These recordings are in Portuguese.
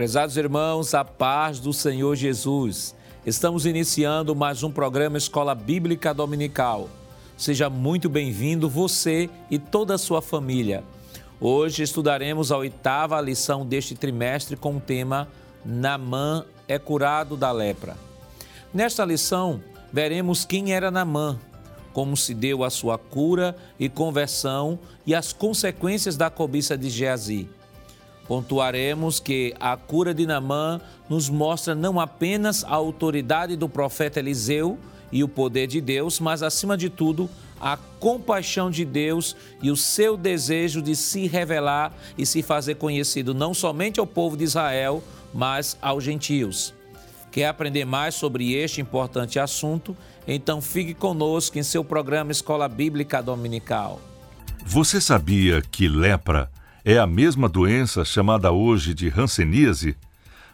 Prezados irmãos, a paz do Senhor Jesus. Estamos iniciando mais um programa Escola Bíblica Dominical. Seja muito bem-vindo você e toda a sua família. Hoje estudaremos a oitava lição deste trimestre com o tema Namã é curado da lepra. Nesta lição, veremos quem era Namã, como se deu a sua cura e conversão e as consequências da cobiça de Geazi. Pontuaremos que a cura de Namã nos mostra não apenas a autoridade do profeta Eliseu e o poder de Deus, mas acima de tudo, a compaixão de Deus e o seu desejo de se revelar e se fazer conhecido não somente ao povo de Israel, mas aos gentios. Quer aprender mais sobre este importante assunto? Então fique conosco em seu programa Escola Bíblica Dominical. Você sabia que lepra é a mesma doença chamada hoje de hanseníase?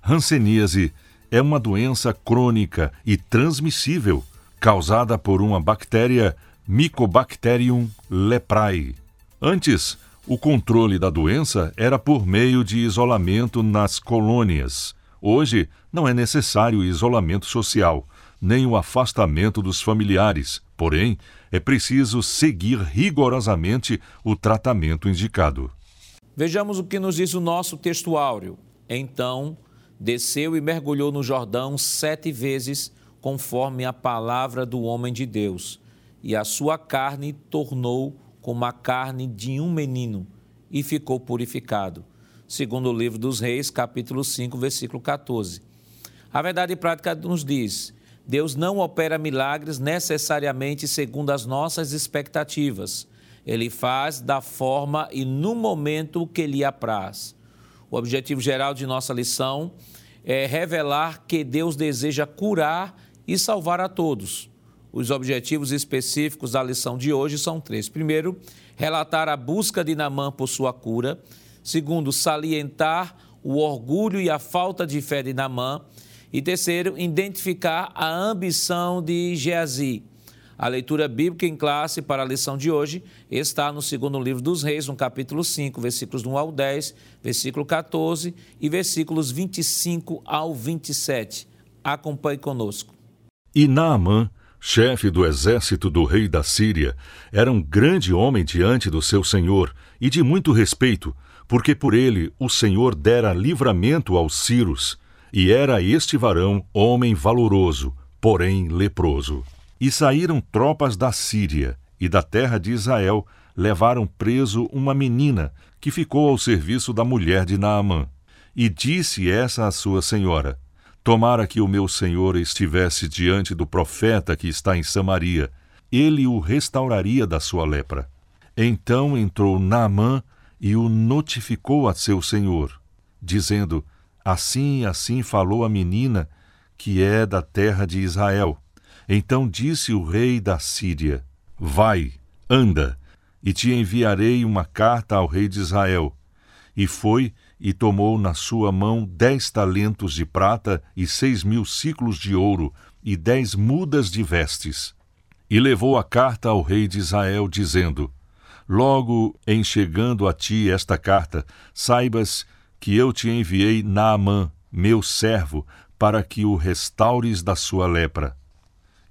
Hanseníase é uma doença crônica e transmissível causada por uma bactéria Mycobacterium leprae. Antes, o controle da doença era por meio de isolamento nas colônias. Hoje, não é necessário isolamento social, nem o afastamento dos familiares, porém, é preciso seguir rigorosamente o tratamento indicado. Vejamos o que nos diz o nosso texto áureo. Então, desceu e mergulhou no Jordão sete vezes, conforme a palavra do homem de Deus, e a sua carne tornou como a carne de um menino, e ficou purificado segundo o livro dos Reis, capítulo 5, versículo 14. A verdade prática nos diz: Deus não opera milagres necessariamente segundo as nossas expectativas. Ele faz da forma e no momento que lhe apraz. O objetivo geral de nossa lição é revelar que Deus deseja curar e salvar a todos. Os objetivos específicos da lição de hoje são três. Primeiro, relatar a busca de Namã por sua cura. Segundo, salientar o orgulho e a falta de fé de Namã. E terceiro, identificar a ambição de Geazi. A leitura bíblica em classe para a lição de hoje está no segundo livro dos Reis, no capítulo 5, versículos 1 ao 10, versículo 14 e versículos 25 ao 27. Acompanhe conosco. E Naamã, chefe do exército do rei da Síria, era um grande homem diante do seu senhor e de muito respeito, porque por ele o Senhor dera livramento aos Círios, e era este varão homem valoroso, porém leproso. E saíram tropas da Síria e da terra de Israel, levaram preso uma menina que ficou ao serviço da mulher de Naamã. E disse essa à sua senhora: Tomara que o meu senhor estivesse diante do profeta que está em Samaria, ele o restauraria da sua lepra. Então entrou Naamã e o notificou a seu senhor, dizendo: Assim e assim falou a menina que é da terra de Israel. Então disse o rei da Síria: Vai, anda, e te enviarei uma carta ao rei de Israel. E foi e tomou na sua mão dez talentos de prata e seis mil ciclos de ouro e dez mudas de vestes. E levou a carta ao rei de Israel, dizendo: Logo em chegando a ti esta carta, saibas que eu te enviei Naamã, meu servo, para que o restaures da sua lepra.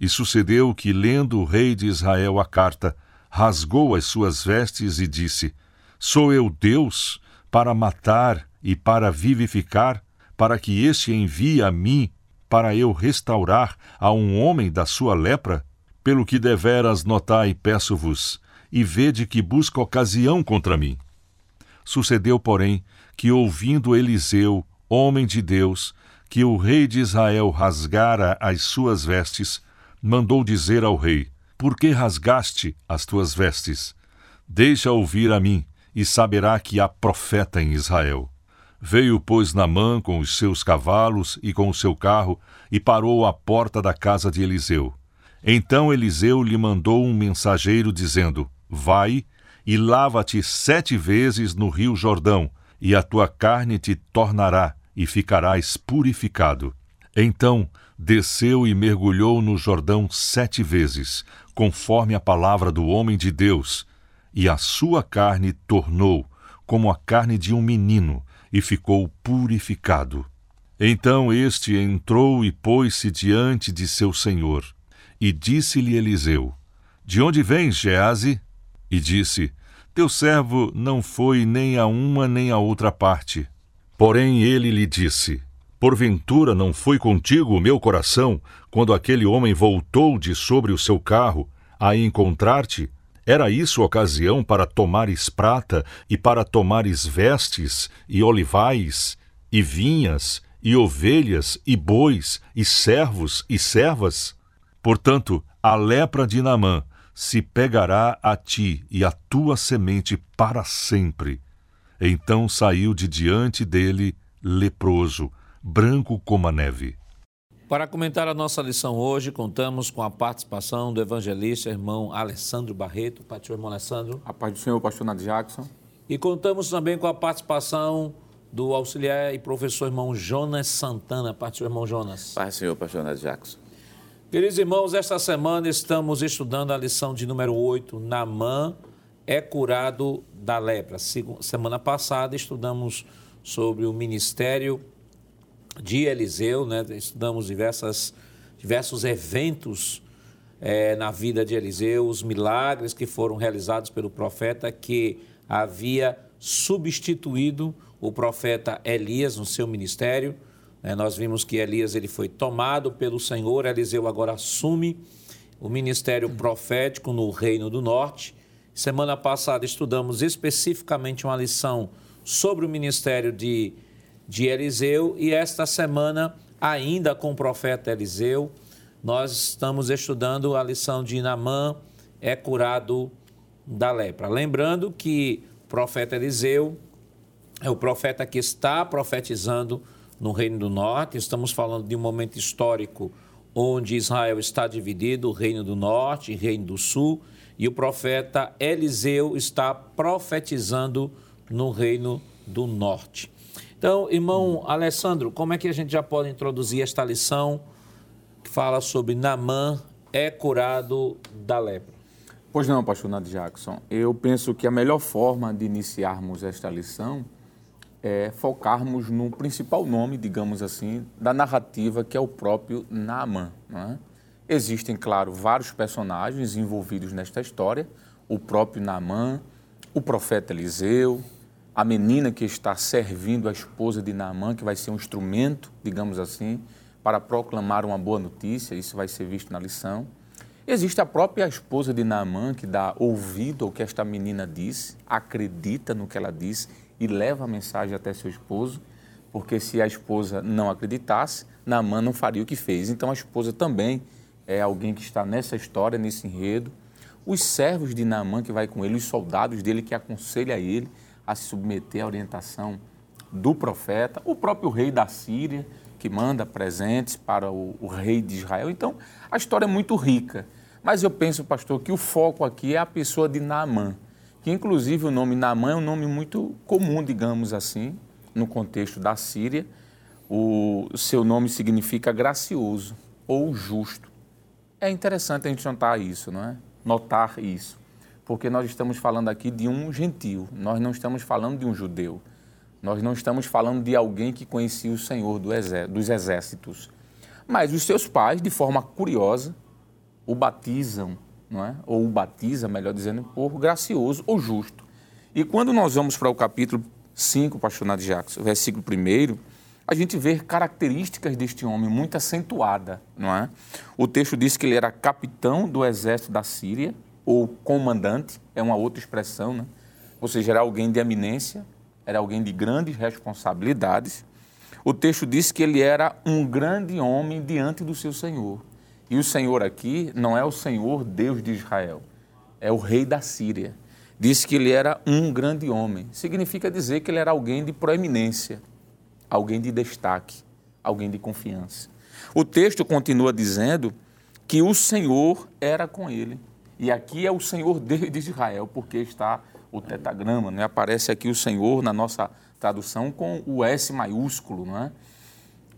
E sucedeu que, lendo o rei de Israel a carta, rasgou as suas vestes e disse: Sou eu Deus para matar e para vivificar, para que este envie a mim para eu restaurar a um homem da sua lepra? Pelo que deveras notai, peço-vos, e vede que busca ocasião contra mim. Sucedeu, porém, que ouvindo Eliseu, homem de Deus, que o rei de Israel rasgara as suas vestes, mandou dizer ao rei: Por que rasgaste as tuas vestes? Deixa ouvir a mim, e saberá que há profeta em Israel. Veio, pois, Namã com os seus cavalos e com o seu carro, e parou à porta da casa de Eliseu. Então Eliseu lhe mandou um mensageiro, dizendo: Vai e lava-te sete vezes no rio Jordão, e a tua carne te tornará, e ficarás purificado. Então desceu e mergulhou no Jordão sete vezes, conforme a palavra do homem de Deus, e a sua carne tornou como a carne de um menino, e ficou purificado. Então este entrou e pôs-se diante de seu senhor. E disse-lhe Eliseu: De onde vens, Gease? E disse: Teu servo não foi nem a uma nem a outra parte. Porém ele lhe disse: Porventura não foi contigo o meu coração quando aquele homem voltou de sobre o seu carro a encontrar-te? Era isso ocasião para tomares prata e para tomares vestes e olivais e vinhas e ovelhas e bois e servos e servas? Portanto, a lepra de Naamã se pegará a ti e a tua semente para sempre. Então saiu de diante dele leproso, branco como a neve. Para comentar a nossa lição hoje, contamos com a participação do evangelista irmão Alessandro Barreto. Pastor irmão Alessandro. A paz do Senhor, pastor Nath Jackson. E contamos também com a participação do auxiliar e professor irmão Jonas Santana. Pastor irmão Jonas. Paz, Senhor, pastor Nath Jackson. Queridos irmãos, esta semana estamos estudando a lição de número 8, Namã é curado da lepra. Semana passada estudamos sobre o ministério de Eliseu, né? estudamos diversas, diversos eventos é, na vida de Eliseu, os milagres que foram realizados pelo profeta que havia substituído o profeta Elias no seu ministério. É, nós vimos que Elias ele foi tomado pelo Senhor, Eliseu agora assume o ministério profético no Reino do Norte. Semana passada estudamos especificamente uma lição sobre o ministério de, de Eliseu e esta semana, ainda com o profeta Eliseu, nós estamos estudando a lição de Namã é curado da lepra. Lembrando que o profeta Eliseu é o profeta que está profetizando no Reino do Norte. Estamos falando de um momento histórico onde Israel está dividido, o Reino do Norte e Reino do Sul, e o profeta Eliseu está profetizando no Reino do Norte. Então, irmão Alessandro, como é que a gente já pode introduzir esta lição que fala sobre Namã é curado da lepra? Pois não, pastor Nath Jackson. Eu penso que a melhor forma de iniciarmos esta lição é focarmos no principal nome, digamos assim, da narrativa, que é o próprio Naaman. É? Existem, claro, vários personagens envolvidos nesta história, o próprio Naaman, o profeta Eliseu, a menina que está servindo a esposa de Naamã, que vai ser um instrumento, digamos assim, para proclamar uma boa notícia, isso vai ser visto na lição. Existe a própria esposa de Naamã que dá ouvido ao que esta menina disse, acredita no que ela disse e leva a mensagem até seu esposo, porque se a esposa não acreditasse, Naamã não faria o que fez. Então a esposa também é alguém que está nessa história, nesse enredo. Os servos de Naamã que vai com ele, os soldados dele que aconselha ele a se submeter à orientação do profeta, o próprio rei da Síria, que manda presentes para o, o rei de Israel. Então, a história é muito rica. Mas eu penso, pastor, que o foco aqui é a pessoa de Naamã, que inclusive o nome Naamã é um nome muito comum, digamos assim, no contexto da Síria. O seu nome significa gracioso ou justo. É interessante a gente notar isso, não é? Notar isso, porque nós estamos falando aqui de um gentil, nós não estamos falando de um judeu. Nós não estamos falando de alguém que conhecia o Senhor do dos exércitos. Mas os seus pais, de forma curiosa, o batizam, não é? ou o batiza, melhor dizendo, por gracioso ou justo. E quando nós vamos para o capítulo 5, pastor Nath Jacques, versículo 1, a gente vê características deste homem muito acentuada, não é? O texto diz que ele era capitão do exército da Síria, ou comandante, é uma outra expressão, né? Ou seja, era alguém de eminência, era alguém de grandes responsabilidades. O texto diz que ele era um grande homem diante do seu Senhor. E o Senhor aqui não é o Senhor Deus de Israel, é o rei da Síria. Diz que ele era um grande homem. Significa dizer que ele era alguém de proeminência, alguém de destaque, alguém de confiança. O texto continua dizendo que o Senhor era com ele. E aqui é o Senhor Deus de Israel, porque está o tetagrama, né? aparece aqui o Senhor na nossa tradução com o S maiúsculo, não é?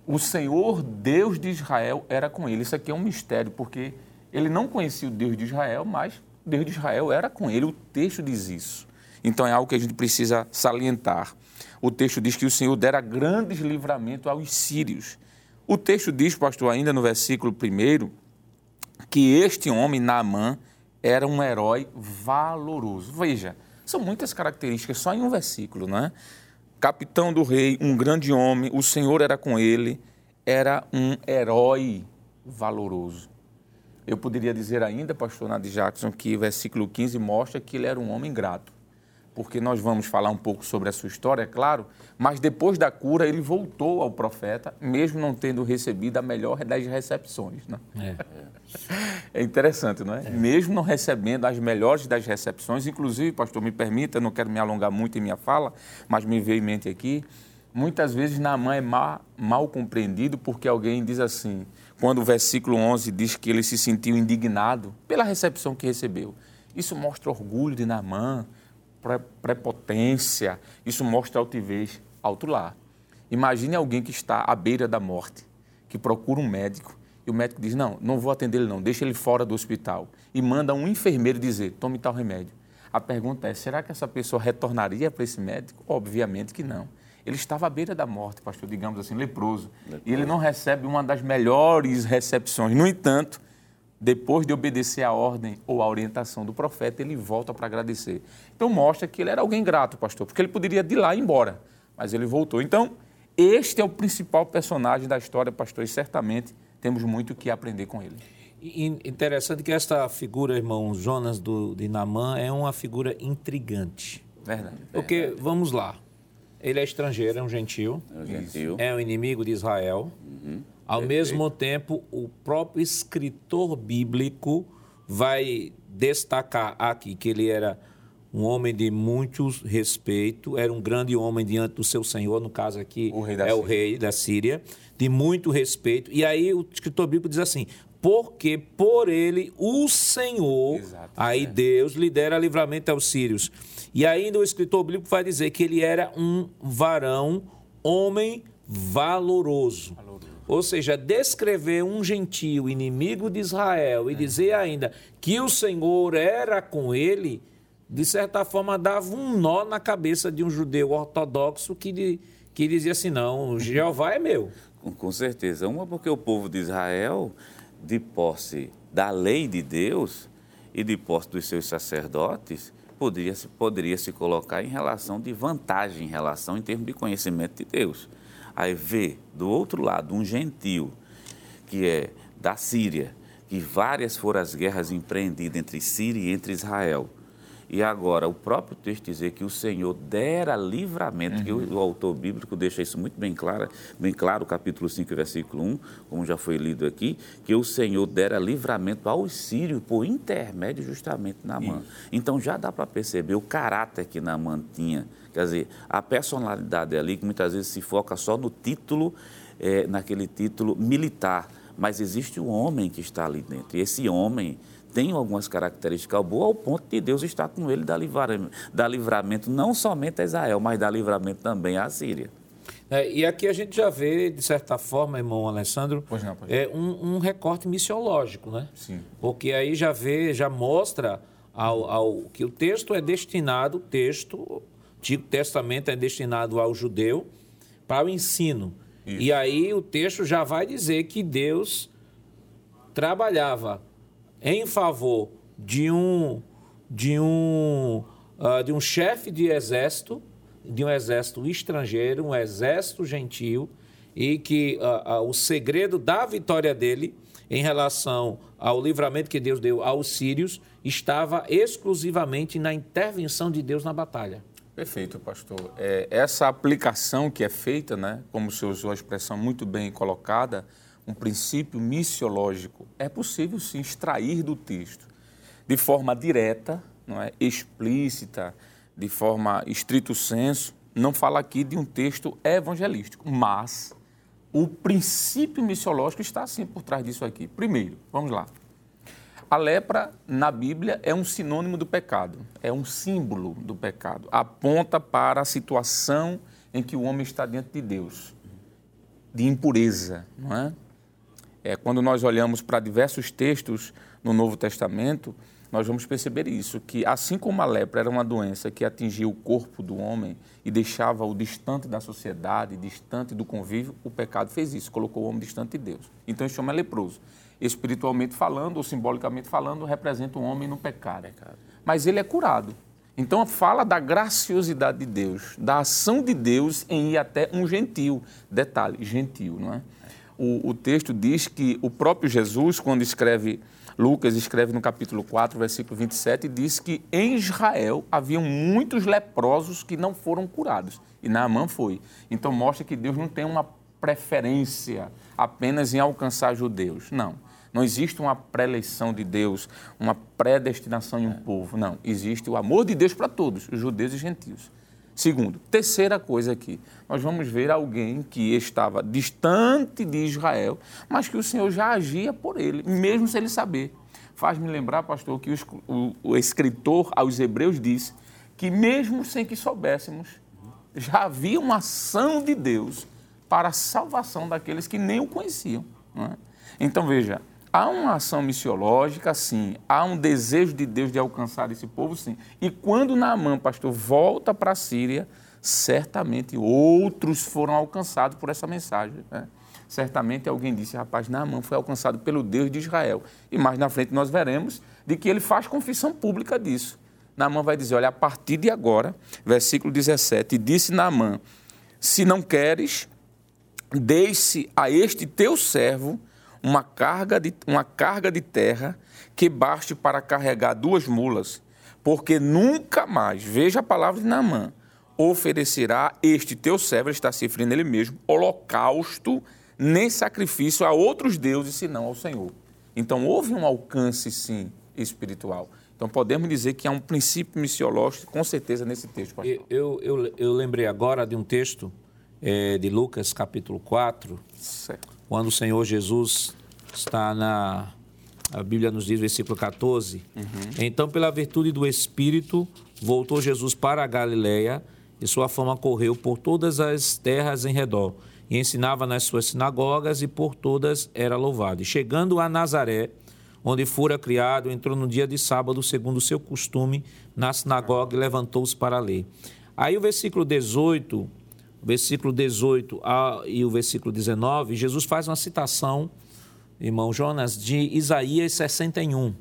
o Senhor Deus de Israel era com ele. Isso aqui é um mistério, porque ele não conhecia o Deus de Israel, mas Deus de Israel era com ele. O texto diz isso. Então é algo que a gente precisa salientar. o texto diz que o Senhor dera grandes livramentos aos sírios. O texto diz, pastor, ainda no versículo 1, que este homem, Naamã, era um herói valoroso. Veja, são muitas características só em um versículo, não é? Capitão do rei, um grande homem, o Senhor era com ele, era um herói valoroso. Eu poderia dizer ainda, pastor Nadir Jackson, que o versículo 15 mostra que ele era um homem grato porque nós vamos falar um pouco sobre a sua história, é claro, mas depois da cura ele voltou ao profeta, mesmo não tendo recebido a melhor das recepções. Né? É. é interessante, não é? é? Mesmo não recebendo as melhores das recepções, inclusive, pastor, me permita, não quero me alongar muito em minha fala, mas me veio em mente aqui, muitas vezes Naamã é mal, mal compreendido porque alguém diz assim, quando o versículo 11 diz que ele se sentiu indignado pela recepção que recebeu. Isso mostra orgulho de Naamã, prepotência, isso mostra altivez. Alto lá. Imagine alguém que está à beira da morte, que procura um médico e o médico diz: Não, não vou atender ele, não, deixa ele fora do hospital. E manda um enfermeiro dizer: Tome tal remédio. A pergunta é: será que essa pessoa retornaria para esse médico? Obviamente que não. Ele estava à beira da morte, pastor, digamos assim, leproso. leproso. E ele não recebe uma das melhores recepções. No entanto, depois de obedecer a ordem ou a orientação do profeta, ele volta para agradecer. Então mostra que ele era alguém grato, pastor, porque ele poderia de lá ir embora, mas ele voltou. Então, este é o principal personagem da história, pastor, e certamente temos muito o que aprender com ele. Interessante que esta figura, irmão Jonas do, de Namã, é uma figura intrigante. Verdade. Porque, verdade. vamos lá, ele é estrangeiro, é um gentil, é um, gentil. É um inimigo de Israel. Uhum ao Perfeito. mesmo tempo, o próprio escritor bíblico vai destacar aqui que ele era um homem de muito respeito, era um grande homem diante do seu senhor, no caso aqui o é Síria. o rei da Síria, de muito respeito. E aí o escritor bíblico diz assim: porque por ele o Senhor, Exato, aí é. Deus lhe dera livramento aos sírios. E ainda o escritor bíblico vai dizer que ele era um varão, homem valoroso. valoroso. Ou seja, descrever um gentio inimigo de Israel e é. dizer ainda que o Senhor era com ele, de certa forma dava um nó na cabeça de um judeu ortodoxo que, que dizia assim: não, Jeová é meu. Com, com certeza. Uma, porque o povo de Israel, de posse da lei de Deus e de posse dos seus sacerdotes, poderia, poderia se colocar em relação de vantagem, em relação em termos de conhecimento de Deus. Aí vê do outro lado um gentil, que é da Síria, que várias foram as guerras empreendidas entre Síria e entre Israel. E agora, o próprio texto dizer que o Senhor dera livramento, uhum. que o, o, autor bíblico deixa isso muito bem claro, bem claro, capítulo 5, versículo 1, como já foi lido aqui, que o Senhor dera livramento aos sírios por intermédio justamente na mão. Então já dá para perceber o caráter que Naamã tinha Quer dizer, a personalidade ali que muitas vezes se foca só no título, é, naquele título militar, mas existe um homem que está ali dentro. E esse homem tem algumas características boas ao ponto de Deus estar com ele dar livramento, dar livramento não somente a Israel, mas dar livramento também à Síria. É, e aqui a gente já vê, de certa forma, irmão Alessandro, pois não, pois é um, um, recorte missiológico, né? Sim. Porque aí já vê, já mostra ao, ao que o texto é destinado, o texto Antigo Testamento é destinado ao judeu para o ensino. Isso. E aí o texto já vai dizer que Deus trabalhava em favor de um de um uh, de um chefe de exército, de um exército estrangeiro, um exército gentil, e que uh, uh, o segredo da vitória dele em relação ao livramento que Deus deu aos sírios estava exclusivamente na intervenção de Deus na batalha. Perfeito, pastor. É, essa aplicação que é feita, né, como o senhor usou a expressão muito bem colocada, um princípio missiológico, é possível sim extrair do texto de forma direta, não é, explícita, de forma estrito senso. Não fala aqui de um texto evangelístico, mas o princípio missiológico está assim por trás disso aqui. Primeiro, vamos lá. A lepra, na Bíblia, é um sinônimo do pecado, é um símbolo do pecado. Aponta para a situação em que o homem está diante de Deus, de impureza, não é? É, quando nós olhamos para diversos textos no Novo Testamento, nós vamos perceber isso, que assim como a lepra era uma doença que atingia o corpo do homem e deixava-o distante da sociedade, distante do convívio, o pecado fez isso, colocou o homem distante de Deus. Então esse homem é leproso. Espiritualmente falando, ou simbolicamente falando, representa o um homem no pecado. Mas ele é curado. Então fala da graciosidade de Deus, da ação de Deus em ir até um gentil. Detalhe, gentil, não é? O, o texto diz que o próprio Jesus, quando escreve Lucas escreve no capítulo 4, versículo 27, e diz que em Israel haviam muitos leprosos que não foram curados. E Naamã foi. Então mostra que Deus não tem uma preferência apenas em alcançar judeus. Não. Não existe uma pré-eleição de Deus, uma predestinação em um povo. Não. Existe o amor de Deus para todos, judeus e gentios. Segundo, terceira coisa aqui, nós vamos ver alguém que estava distante de Israel, mas que o Senhor já agia por ele, mesmo sem ele saber. Faz-me lembrar, pastor, que o, o, o escritor aos Hebreus disse que, mesmo sem que soubéssemos, já havia uma ação de Deus para a salvação daqueles que nem o conheciam. É? Então, veja, Há uma ação missiológica, sim. Há um desejo de Deus de alcançar esse povo, sim. E quando Naamã, pastor, volta para a Síria, certamente outros foram alcançados por essa mensagem. Né? Certamente alguém disse, rapaz, Naamã foi alcançado pelo Deus de Israel. E mais na frente nós veremos de que ele faz confissão pública disso. Naamã vai dizer, olha, a partir de agora, versículo 17, disse Naamã, se não queres, deixe a este teu servo uma carga de, uma carga de terra que baste para carregar duas mulas, porque nunca mais, veja a palavra de Naamã, oferecerá este teu servo, está se referindo ele mesmo, holocausto, nem sacrifício a outros deuses, senão ao Senhor. Então houve um alcance, sim, espiritual. Então podemos dizer que há um princípio missiológico, com certeza, nesse texto, pastor. Eu, eu, eu lembrei agora de um texto é, de Lucas, capítulo 4, certo. Quando o Senhor Jesus está na. A Bíblia nos diz, versículo 14. Uhum. Então, pela virtude do Espírito, voltou Jesus para a Galiléia e sua fama correu por todas as terras em redor. E ensinava nas suas sinagogas e por todas era louvado. E chegando a Nazaré, onde fora criado, entrou no dia de sábado, segundo o seu costume, na sinagoga e levantou-se para ler. Aí o versículo 18, o versículo 18 e o versículo 19, Jesus faz uma citação irmão Jonas, de Isaías 61.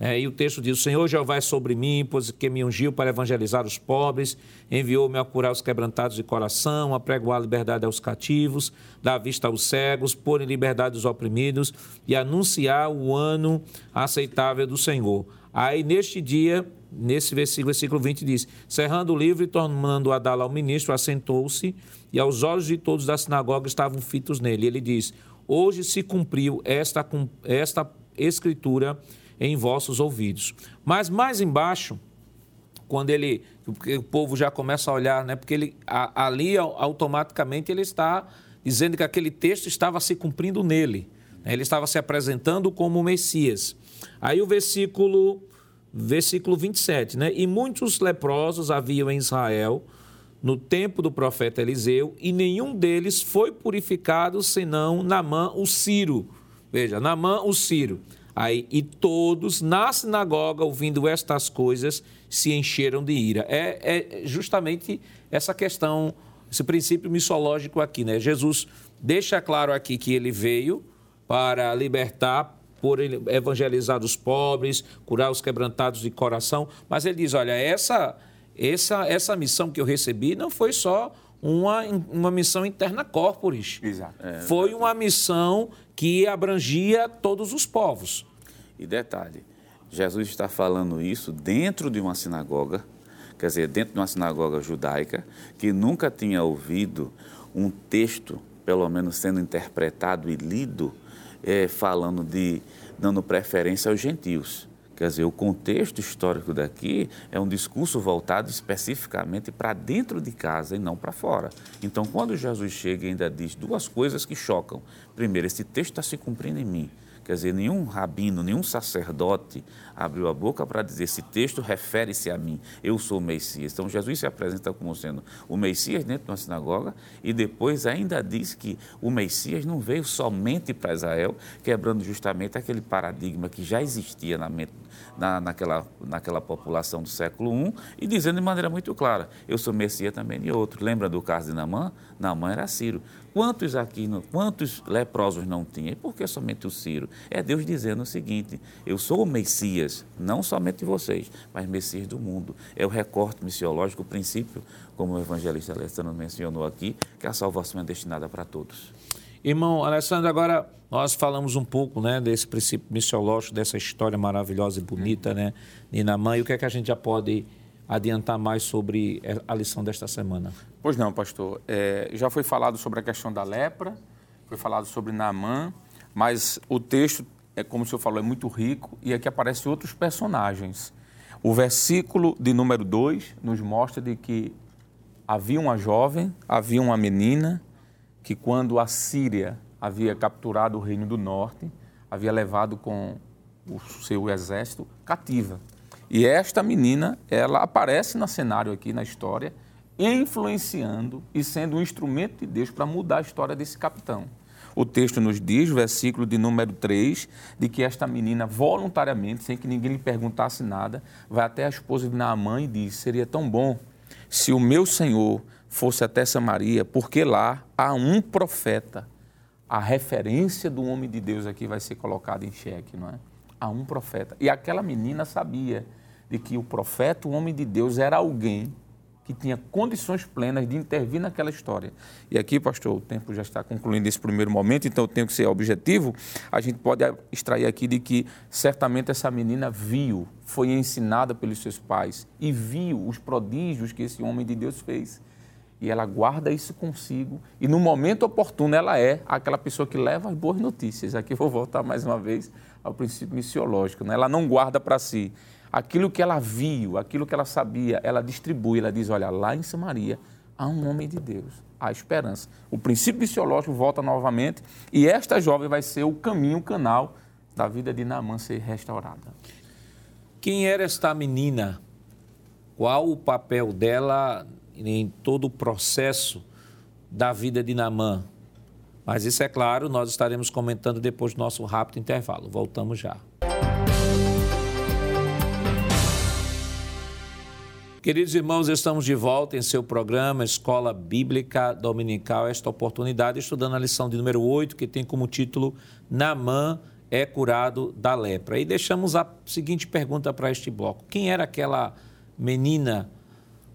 É, e o texto diz: O Senhor Jeová é sobre mim, pois que me ungiu para evangelizar os pobres, enviou-me a curar os quebrantados de coração, a pregoar a liberdade aos cativos, dar vista aos cegos, pôr em liberdade os oprimidos e anunciar o ano aceitável do Senhor. Aí, neste dia, nesse versículo, versículo 20 diz: Cerrando o livro e tornando a dá-la ao ministro, assentou-se, e aos olhos de todos da sinagoga estavam fitos nele. E ele diz: Hoje se cumpriu esta, esta escritura em vossos ouvidos. Mas mais embaixo, quando ele, o povo já começa a olhar, né? Porque ele ali automaticamente ele está dizendo que aquele texto estava se cumprindo nele. Né? Ele estava se apresentando como Messias. Aí o versículo versículo 27, né? E muitos leprosos haviam em Israel, no tempo do profeta Eliseu, e nenhum deles foi purificado senão Namã o Ciro. Veja, Namã o Ciro. Aí, e todos na sinagoga, ouvindo estas coisas, se encheram de ira. É, é justamente essa questão, esse princípio missológico aqui, né? Jesus deixa claro aqui que ele veio para libertar, por evangelizar os pobres, curar os quebrantados de coração, mas ele diz: olha, essa essa, essa missão que eu recebi não foi só uma, uma missão interna corporis. Exato. É, foi uma missão que abrangia todos os povos. E detalhe, Jesus está falando isso dentro de uma sinagoga, quer dizer, dentro de uma sinagoga judaica, que nunca tinha ouvido um texto, pelo menos sendo interpretado e lido, é, falando de dando preferência aos gentios. Quer dizer, o contexto histórico daqui é um discurso voltado especificamente para dentro de casa e não para fora. Então, quando Jesus chega e ainda diz duas coisas que chocam. Primeiro, esse texto está se cumprindo em mim. Quer dizer, nenhum rabino, nenhum sacerdote abriu a boca para dizer: esse texto refere-se a mim, eu sou o Messias. Então, Jesus se apresenta como sendo o Messias dentro de uma sinagoga e depois ainda diz que o Messias não veio somente para Israel, quebrando justamente aquele paradigma que já existia na mente na, naquela, naquela população do século I e dizendo de maneira muito clara: eu sou Messias também de outro. Lembra do caso de Namã? Namã era Ciro. Quantos aqui, quantos leprosos não tinha? E por que somente o Ciro? É Deus dizendo o seguinte: eu sou o Messias, não somente vocês, mas Messias do mundo. É o recorte missiológico, o princípio, como o evangelista Alessandro mencionou aqui, que a salvação é destinada para todos. Irmão Alessandro, agora nós falamos um pouco né, desse princípio missiológico, dessa história maravilhosa e bonita, né, Ninamã, e o que é que a gente já pode adiantar mais sobre a lição desta semana? Pois não, pastor. É, já foi falado sobre a questão da lepra, foi falado sobre Naamã, mas o texto, é como o senhor falou, é muito rico e aqui aparecem outros personagens. O versículo de número 2 nos mostra de que havia uma jovem, havia uma menina, que quando a Síria havia capturado o reino do norte, havia levado com o seu exército cativa. E esta menina, ela aparece no cenário aqui na história, influenciando e sendo um instrumento de Deus para mudar a história desse capitão. O texto nos diz, versículo de número 3, de que esta menina, voluntariamente, sem que ninguém lhe perguntasse nada, vai até a esposa de Naamã e diz: Seria tão bom se o meu senhor fosse até Samaria, porque lá há um profeta. A referência do homem de Deus aqui vai ser colocada em xeque, não é? Há um profeta. E aquela menina sabia de que o profeta, o homem de Deus, era alguém que tinha condições plenas de intervir naquela história. E aqui, pastor, o tempo já está concluindo esse primeiro momento, então eu tenho que ser objetivo. A gente pode extrair aqui de que certamente essa menina viu, foi ensinada pelos seus pais e viu os prodígios que esse homem de Deus fez e ela guarda isso consigo. E no momento oportuno, ela é aquela pessoa que leva as boas notícias. Aqui vou voltar mais uma vez ao princípio missiológico. Né? Ela não guarda para si. Aquilo que ela viu, aquilo que ela sabia, ela distribui. Ela diz: olha, lá em Samaria há um homem de Deus, há esperança. O princípio missiológico volta novamente e esta jovem vai ser o caminho, o canal da vida de Naamã ser restaurada. Quem era esta menina? Qual o papel dela em todo o processo da vida de Namã. Mas isso é claro, nós estaremos comentando depois do nosso rápido intervalo. Voltamos já. Queridos irmãos, estamos de volta em seu programa Escola Bíblica Dominical. Esta oportunidade, estudando a lição de número 8, que tem como título Namã é curado da lepra. E deixamos a seguinte pergunta para este bloco: Quem era aquela menina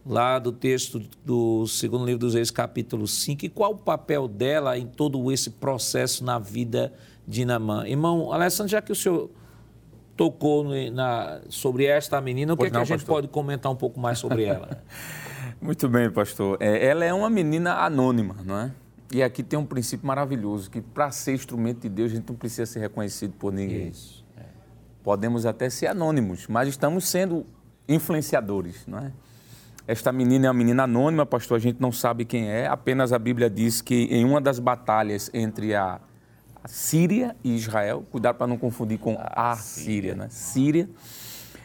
lá do texto do segundo livro dos Reis, capítulo 5, e qual o papel dela em todo esse processo na vida de Namã. Irmão Alessandro, já que o senhor tocou na, sobre esta menina, o que, é que a gente pastor. pode comentar um pouco mais sobre ela? Muito bem, pastor. É, ela é uma menina anônima, não é? E aqui tem um princípio maravilhoso, que para ser instrumento de Deus, a gente não precisa ser reconhecido por ninguém. Isso. É. Podemos até ser anônimos, mas estamos sendo influenciadores, não é? Esta menina é uma menina anônima, pastor, a gente não sabe quem é, apenas a Bíblia diz que em uma das batalhas entre a, a Síria e Israel, cuidado para não confundir com a, a Síria, né? Síria.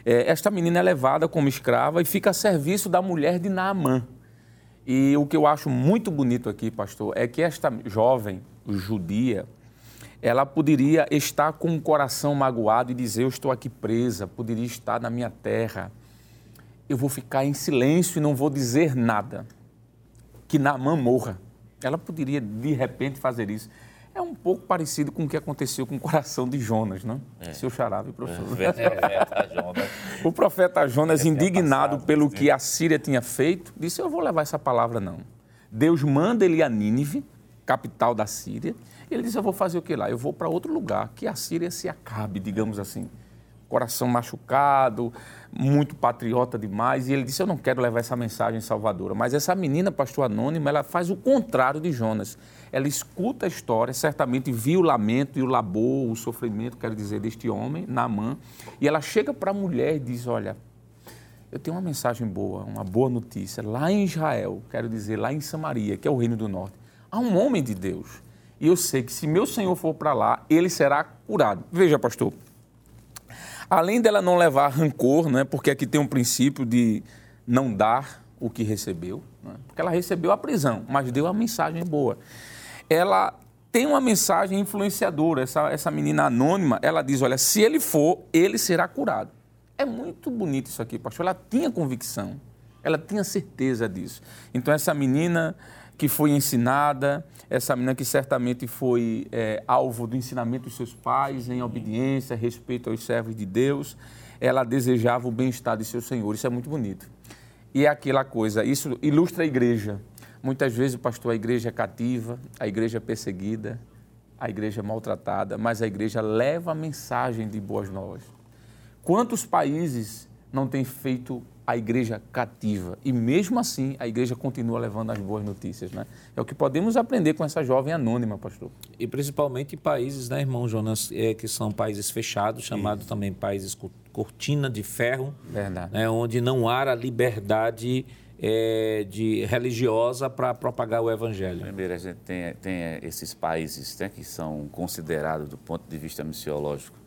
É, esta menina é levada como escrava e fica a serviço da mulher de Naamã. E o que eu acho muito bonito aqui, pastor, é que esta jovem judia, ela poderia estar com o coração magoado e dizer: Eu estou aqui presa, poderia estar na minha terra eu vou ficar em silêncio e não vou dizer nada. Que Naamã morra. Ela poderia, de repente, fazer isso. É um pouco parecido com o que aconteceu com o coração de Jonas, não? É. Seu xarave, professor. É, Jonas. o profeta Jonas, indignado pelo que a Síria tinha feito, disse: Eu vou levar essa palavra, não. Deus manda ele a Nínive, capital da Síria. E ele disse: Eu vou fazer o que lá? Eu vou para outro lugar, que a Síria se acabe, digamos assim coração machucado, muito patriota demais, e ele disse: Eu não quero levar essa mensagem salvadora. Mas essa menina, pastor anônima, ela faz o contrário de Jonas. Ela escuta a história, certamente viu o lamento e o labor, o sofrimento, quero dizer, deste homem, Naamã, e ela chega para a mulher e diz: Olha, eu tenho uma mensagem boa, uma boa notícia. Lá em Israel, quero dizer, lá em Samaria, que é o reino do norte, há um homem de Deus e eu sei que se meu senhor for para lá, ele será curado. Veja, pastor, além dela não levar rancor, né, porque aqui tem um princípio de não dar o que recebeu, né, porque ela recebeu a prisão, mas deu a mensagem boa. Ela tem uma mensagem influenciadora, essa, essa menina anônima, ela diz, olha, se ele for, ele será curado. É muito bonito isso aqui, pastor. Ela tinha convicção, ela tinha certeza disso. Então, essa menina que foi ensinada, essa menina que certamente foi é, alvo do ensinamento dos seus pais, em obediência, respeito aos servos de Deus, ela desejava o bem-estar de seu Senhor. Isso é muito bonito. E é aquela coisa, isso ilustra a igreja. Muitas vezes, pastor, a igreja é cativa, a igreja é perseguida, a igreja é maltratada, mas a igreja leva a mensagem de boas novas. Quantos países não têm feito a igreja cativa. E mesmo assim, a igreja continua levando as boas notícias. Né? É o que podemos aprender com essa jovem anônima, pastor. E principalmente países, né, irmão Jonas, é, que são países fechados, chamados também países cortina de ferro, Verdade. Né, onde não há a liberdade é, de religiosa para propagar o evangelho. Primeiro, a gente tem, tem esses países né, que são considerados, do ponto de vista missiológico,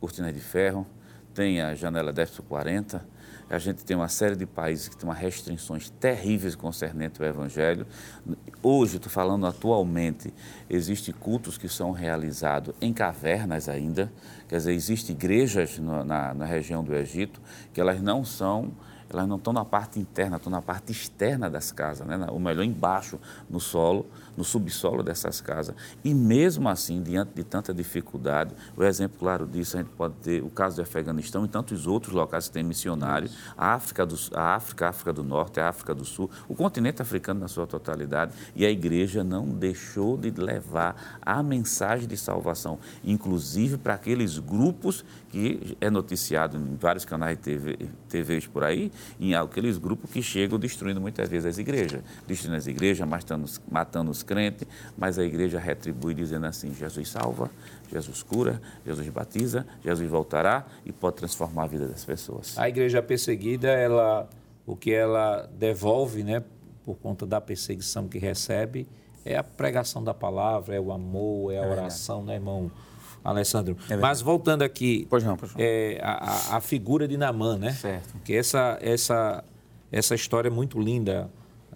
cortina de ferro, tem a janela déficit 40, a gente tem uma série de países que tem uma restrições terríveis concernente ao Evangelho. Hoje, estou falando atualmente, existem cultos que são realizados em cavernas ainda, quer dizer, existem igrejas no, na, na região do Egito que elas não são elas não estão na parte interna, estão na parte externa das casas, né? ou melhor, embaixo, no solo, no subsolo dessas casas. E mesmo assim, diante de tanta dificuldade, o exemplo claro disso, a gente pode ter o caso do Afeganistão e tantos outros locais que têm missionários, a África, do, a África, a África do Norte, a África do Sul, o continente africano na sua totalidade, e a igreja não deixou de levar a mensagem de salvação, inclusive para aqueles grupos que é noticiado em vários canais de TV, TVs por aí, em aqueles grupos que chegam destruindo muitas vezes as igrejas, destruindo as igrejas, matando, matando os crente, mas a igreja retribui dizendo assim: Jesus salva, Jesus cura, Jesus batiza, Jesus voltará e pode transformar a vida das pessoas. A igreja perseguida, ela, o que ela devolve, né, por conta da perseguição que recebe, é a pregação da palavra, é o amor, é a é oração, né, irmão? Alessandro. É Mas voltando aqui, pois não, pois não. É, a, a, figura de Namã, né? Certo. Que essa, essa, essa história é muito linda.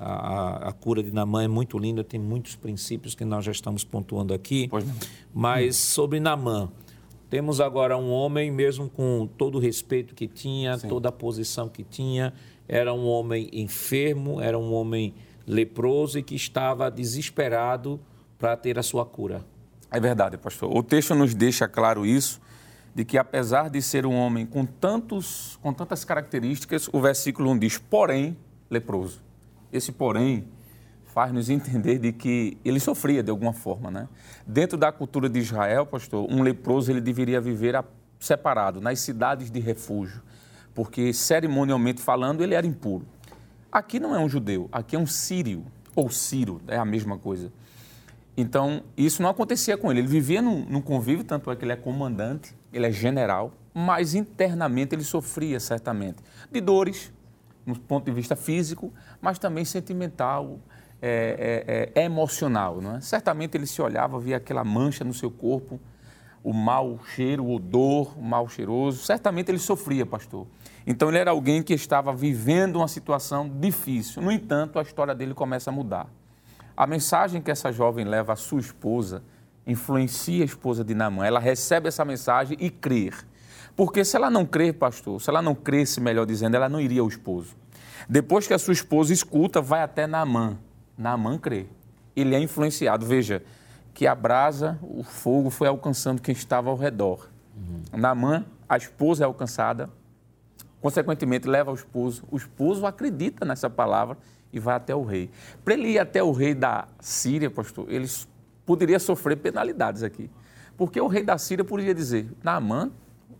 A, a, cura de Namã é muito linda, tem muitos princípios que nós já estamos pontuando aqui. Mas sobre Namã, temos agora um homem, mesmo com todo o respeito que tinha, Sim. toda a posição que tinha, era um homem enfermo, era um homem leproso e que estava desesperado para ter a sua cura. É verdade, pastor. O texto nos deixa claro isso, de que apesar de ser um homem com, tantos, com tantas características, o versículo 1 diz, porém, leproso. Esse porém faz nos entender de que ele sofria de alguma forma, né? Dentro da cultura de Israel, pastor, um leproso ele deveria viver separado nas cidades de refúgio, porque cerimonialmente falando ele era impuro. Aqui não é um judeu, aqui é um sírio ou ciro, é a mesma coisa. Então, isso não acontecia com ele. Ele vivia num, num convívio, tanto é que ele é comandante, ele é general, mas internamente ele sofria certamente de dores, no ponto de vista físico, mas também sentimental, é, é, é, emocional. Não é? Certamente ele se olhava, via aquela mancha no seu corpo, o mau cheiro, o odor, o mal cheiroso. Certamente ele sofria, pastor. Então ele era alguém que estava vivendo uma situação difícil. No entanto, a história dele começa a mudar. A mensagem que essa jovem leva à sua esposa influencia a esposa de Namã. Ela recebe essa mensagem e crer. Porque se ela não crer, pastor, se ela não cresce, melhor dizendo, ela não iria ao esposo. Depois que a sua esposa escuta, vai até Naamã. Naamã crê. Ele é influenciado. Veja, que a brasa, o fogo foi alcançando quem estava ao redor. Uhum. Naamã, a esposa é alcançada, consequentemente leva ao esposo. O esposo acredita nessa palavra e vai até o rei. Para ele ir até o rei da Síria, pastor, ele poderia sofrer penalidades aqui. Porque o rei da Síria poderia dizer: Naamã,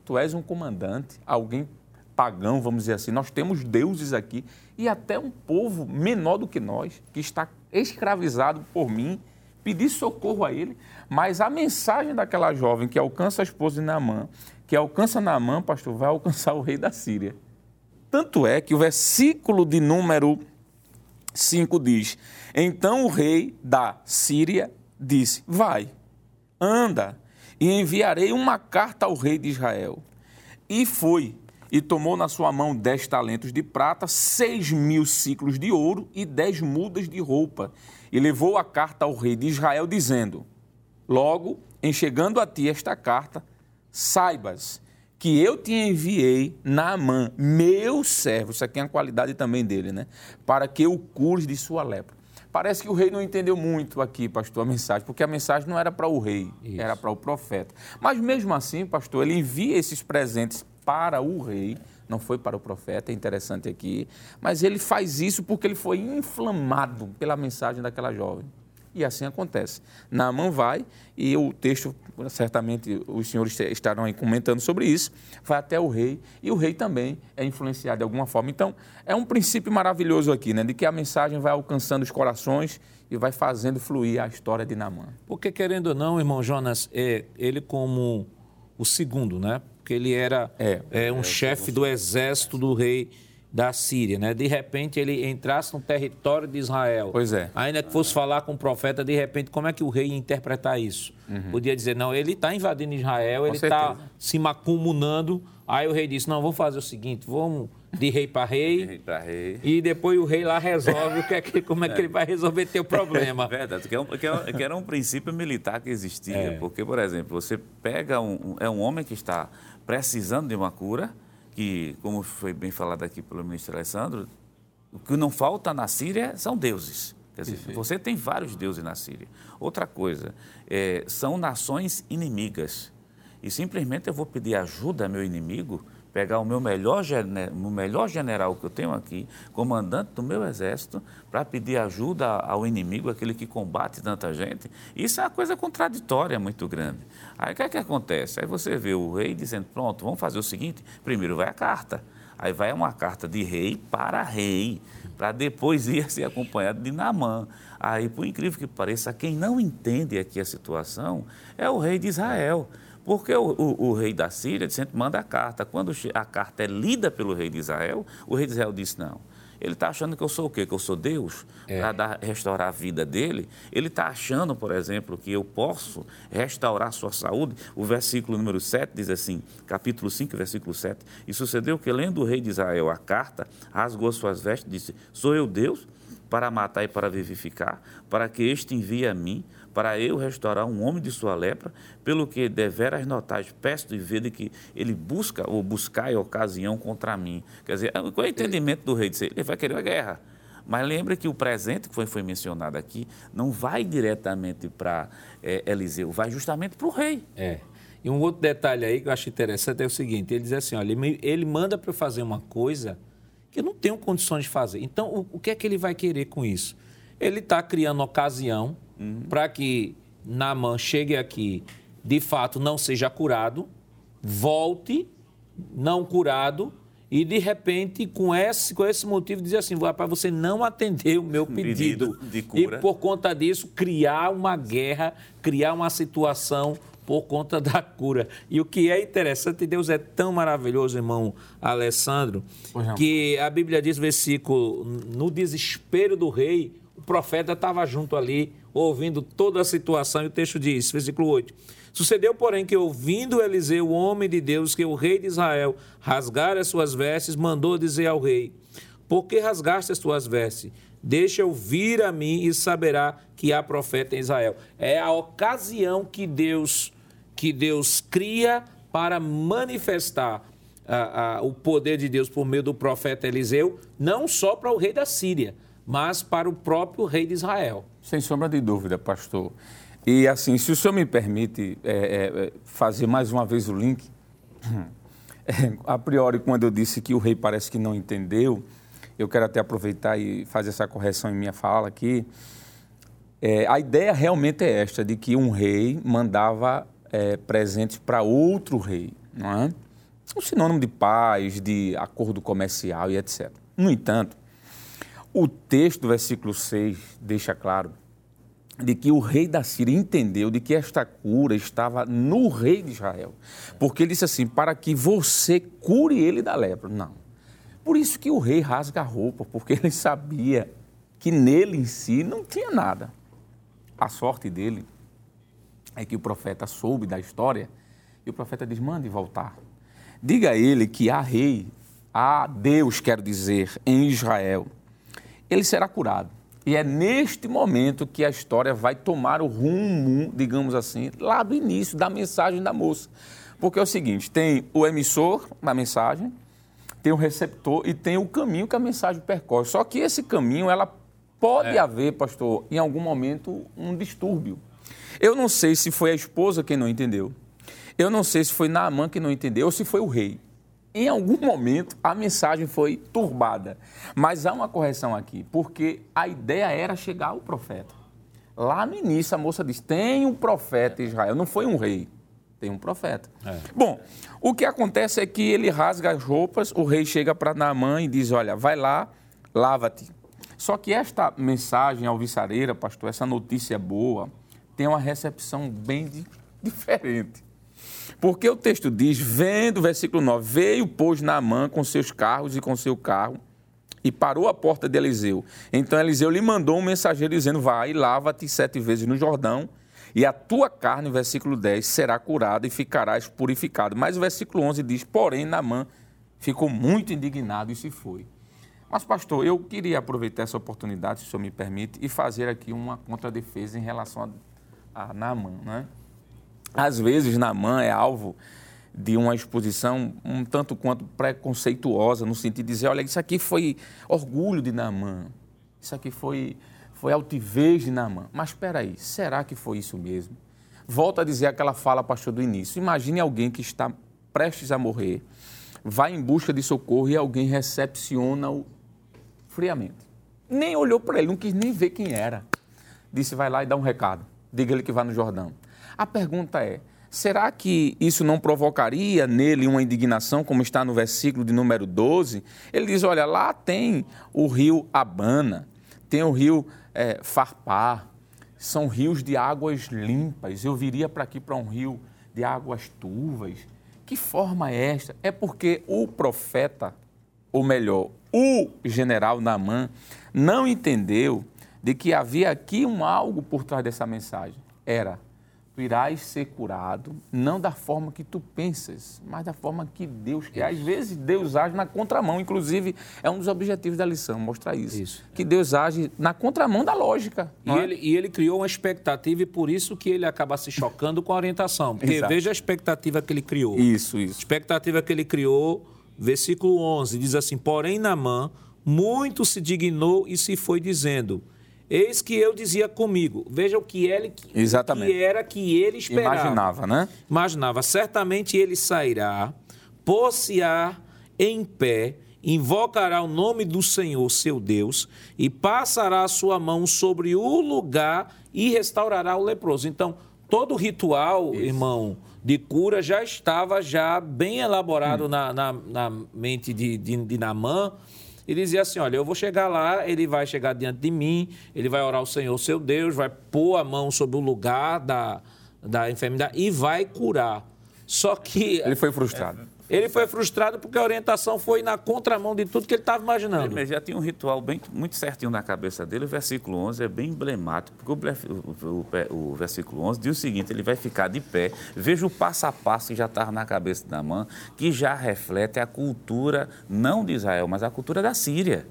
tu és um comandante, alguém pagão, vamos dizer assim. Nós temos deuses aqui e até um povo menor do que nós, que está escravizado por mim, pedir socorro a ele. Mas a mensagem daquela jovem que alcança a esposa de Naamã, que alcança Naamã, pastor, vai alcançar o rei da Síria. Tanto é que o versículo de número 5 diz: Então o rei da Síria disse: Vai, anda, e enviarei uma carta ao rei de Israel. E foi, e tomou na sua mão dez talentos de prata, seis mil ciclos de ouro e dez mudas de roupa, e levou a carta ao rei de Israel, dizendo: Logo, em chegando a ti esta carta, saibas que eu te enviei Naamã, meu servo, isso aqui é a qualidade também dele, né? Para que o cures de sua lepra. Parece que o rei não entendeu muito aqui, pastor, a mensagem, porque a mensagem não era para o rei, isso. era para o profeta. Mas mesmo assim, pastor, ele envia esses presentes para o rei, não foi para o profeta, é interessante aqui, mas ele faz isso porque ele foi inflamado pela mensagem daquela jovem. E assim acontece. Naamã vai, e o texto, certamente os senhores estarão aí comentando sobre isso, vai até o rei, e o rei também é influenciado de alguma forma. Então, é um princípio maravilhoso aqui, né? De que a mensagem vai alcançando os corações e vai fazendo fluir a história de Naamã. Porque, querendo ou não, irmão Jonas, é, ele como o segundo, né? Porque ele era é, é um é, chefe do exército do rei da Síria, né? De repente ele entrasse no território de Israel. Pois é. Ainda que fosse falar com o profeta, de repente, como é que o rei ia interpretar isso? Uhum. Podia dizer, não, ele está invadindo Israel, com ele está se macumunando. Aí o rei disse, não, vou fazer o seguinte, vamos de rei para rei, rei, rei. E depois o rei lá resolve o que é que, como é que ele vai resolver teu problema. Verdade, que, é um, que, é, que era um princípio militar que existia. É. Porque, por exemplo, você pega um, é um homem que está precisando de uma cura, que, como foi bem falado aqui pelo ministro Alessandro, o que não falta na Síria são deuses. Quer dizer, você tem vários deuses na Síria. Outra coisa, é, são nações inimigas. E simplesmente eu vou pedir ajuda ao meu inimigo pegar o meu melhor, o melhor general que eu tenho aqui, comandante do meu exército, para pedir ajuda ao inimigo, aquele que combate tanta gente. Isso é uma coisa contraditória muito grande. Aí o que é que acontece? Aí você vê o rei dizendo: pronto, vamos fazer o seguinte: primeiro vai a carta. Aí vai uma carta de rei para rei, para depois ir ser acompanhado de Namã. Aí, por incrível que pareça, quem não entende aqui a situação é o rei de Israel. Porque o, o, o, rei da Síria sempre manda a carta. Quando a carta é lida pelo rei de Israel, o rei de Israel diz: não. Ele está achando que eu sou o quê? Que eu sou Deus? É. Para restaurar a vida dele? Ele está achando, por exemplo, que eu posso restaurar a sua saúde? O versículo número 7 diz assim, capítulo 5, versículo 7. E sucedeu que, lendo o rei de Israel a carta, rasgou suas vestes e disse: Sou eu Deus? Para matar e para vivificar, para que este envie a mim para eu restaurar um homem de sua lepra, pelo que deveras notar, peço e ver que ele busca ou buscar ocasião contra mim. Quer dizer, qual é o entendimento do rei? Ele vai querer a guerra. Mas lembre que o presente que foi, foi mencionado aqui não vai diretamente para é, Eliseu, vai justamente para o rei. É. E um outro detalhe aí que eu acho interessante é o seguinte: ele diz assim, olha, ele manda para eu fazer uma coisa que eu não tenho condições de fazer. Então, o, o que é que ele vai querer com isso? Ele está criando ocasião uhum. para que Naaman chegue aqui, de fato não seja curado, volte não curado e de repente com esse com esse motivo dizer assim, para você não atender o meu pedido, pedido e por conta disso criar uma guerra, criar uma situação por conta da cura. E o que é interessante, Deus é tão maravilhoso, irmão Alessandro, que a Bíblia diz, versículo, no desespero do rei, o profeta estava junto ali, ouvindo toda a situação, e o texto diz, versículo 8: Sucedeu, porém, que ouvindo Eliseu, o homem de Deus, que o rei de Israel rasgara as suas vestes, mandou dizer ao rei: Por que rasgaste as tuas vestes? Deixa eu vir a mim e saberá que há profeta em Israel. É a ocasião que Deus que Deus cria para manifestar a, a, o poder de Deus por meio do profeta Eliseu, não só para o rei da Síria, mas para o próprio rei de Israel. Sem sombra de dúvida, pastor. E assim, se o senhor me permite é, é, é fazer mais uma vez o link, é, a priori, quando eu disse que o rei parece que não entendeu, eu quero até aproveitar e fazer essa correção em minha fala aqui. É, a ideia realmente é esta, de que um rei mandava é, presentes para outro rei, não é? Um sinônimo de paz, de acordo comercial e etc. No entanto, o texto do versículo 6 deixa claro de que o rei da Síria entendeu de que esta cura estava no rei de Israel. Porque ele disse assim: para que você cure ele da lepra. Não. Por isso que o rei rasga a roupa, porque ele sabia que nele em si não tinha nada. A sorte dele é que o profeta soube da história e o profeta diz: mande voltar. Diga a ele que há rei, há Deus, quero dizer, em Israel. Ele será curado. E é neste momento que a história vai tomar o rumo, digamos assim, lá do início da mensagem da moça. Porque é o seguinte: tem o emissor da mensagem, tem o receptor e tem o caminho que a mensagem percorre. Só que esse caminho, ela pode é. haver, pastor, em algum momento, um distúrbio. Eu não sei se foi a esposa quem não entendeu. Eu não sei se foi Naamã que não entendeu ou se foi o rei. Em algum momento a mensagem foi turbada. Mas há uma correção aqui, porque a ideia era chegar ao profeta. Lá no início a moça diz: tem um profeta Israel, não foi um rei, tem um profeta. É. Bom, o que acontece é que ele rasga as roupas, o rei chega para Naamã e diz: olha, vai lá, lava-te. Só que esta mensagem alvissareira, pastor, essa notícia boa, tem uma recepção bem diferente. Porque o texto diz, vendo, versículo 9, veio, pois, Naamã com seus carros e com seu carro e parou à porta de Eliseu. Então Eliseu lhe mandou um mensageiro dizendo, vai, lava-te sete vezes no Jordão e a tua carne, versículo 10, será curada e ficarás purificado. Mas o versículo 11 diz, porém, Naamã ficou muito indignado e se foi. Mas, pastor, eu queria aproveitar essa oportunidade, se o senhor me permite, e fazer aqui uma contradefesa em relação a, a Naamã, né? Às vezes, Namã é alvo de uma exposição um tanto quanto preconceituosa, no sentido de dizer, olha, isso aqui foi orgulho de Namã, isso aqui foi, foi altivez de Namã. Mas espera aí, será que foi isso mesmo? Volto a dizer aquela fala, pastor, do início. Imagine alguém que está prestes a morrer, vai em busca de socorro e alguém recepciona-o friamente. Nem olhou para ele, não quis nem ver quem era. Disse, vai lá e dá um recado. Diga-lhe que vá no Jordão. A pergunta é: será que isso não provocaria nele uma indignação, como está no versículo de número 12? Ele diz: olha, lá tem o rio Abana, tem o rio é, Farpar, são rios de águas limpas. Eu viria para aqui para um rio de águas turvas. Que forma é esta? É porque o profeta, ou melhor, o general Naamã, não entendeu de que havia aqui um algo por trás dessa mensagem. Era tu irás ser curado, não da forma que tu pensas, mas da forma que Deus quer. Às vezes Deus age na contramão, inclusive é um dos objetivos da lição, mostrar isso. isso. Que Deus age na contramão da lógica. E, é? ele, e ele criou uma expectativa e por isso que ele acaba se chocando com a orientação. Porque Exato. veja a expectativa que ele criou. Isso, isso. Expectativa que ele criou, versículo 11, diz assim, porém Namã muito se dignou e se foi dizendo Eis que eu dizia comigo. Veja o que, ele, Exatamente. que era que ele esperava. Imaginava, né? Imaginava. Certamente ele sairá, pôr-se-á em pé, invocará o nome do Senhor, seu Deus, e passará a sua mão sobre o lugar e restaurará o leproso. Então, todo o ritual, Isso. irmão, de cura já estava já bem elaborado hum. na, na, na, mente de, de, de Namã e dizia assim: Olha, eu vou chegar lá, ele vai chegar diante de mim, ele vai orar ao Senhor, seu Deus, vai pôr a mão sobre o lugar da, da enfermidade e vai curar. Só que. Ele foi frustrado. Ele foi frustrado porque a orientação foi na contramão de tudo que ele estava imaginando. Ele já tinha um ritual bem, muito certinho na cabeça dele. O versículo 11 é bem emblemático, porque o, o, o, versículo 11 diz o seguinte: ele vai ficar de pé. Veja o passo a passo que já estava na cabeça da mãe, que já reflete a cultura não de Israel, mas a cultura da Síria.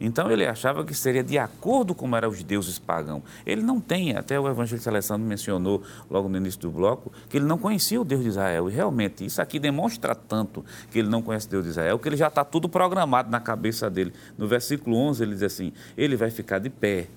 Então ele achava que seria de acordo com eram os deuses pagãos. Ele não tem, até o evangelista Alessandro mencionou logo no início do bloco, que ele não conhecia o Deus de Israel. E realmente isso aqui demonstra tanto que ele não conhece o Deus de Israel, que ele já está tudo programado na cabeça dele. No versículo 11 ele diz assim: ele vai ficar de pé,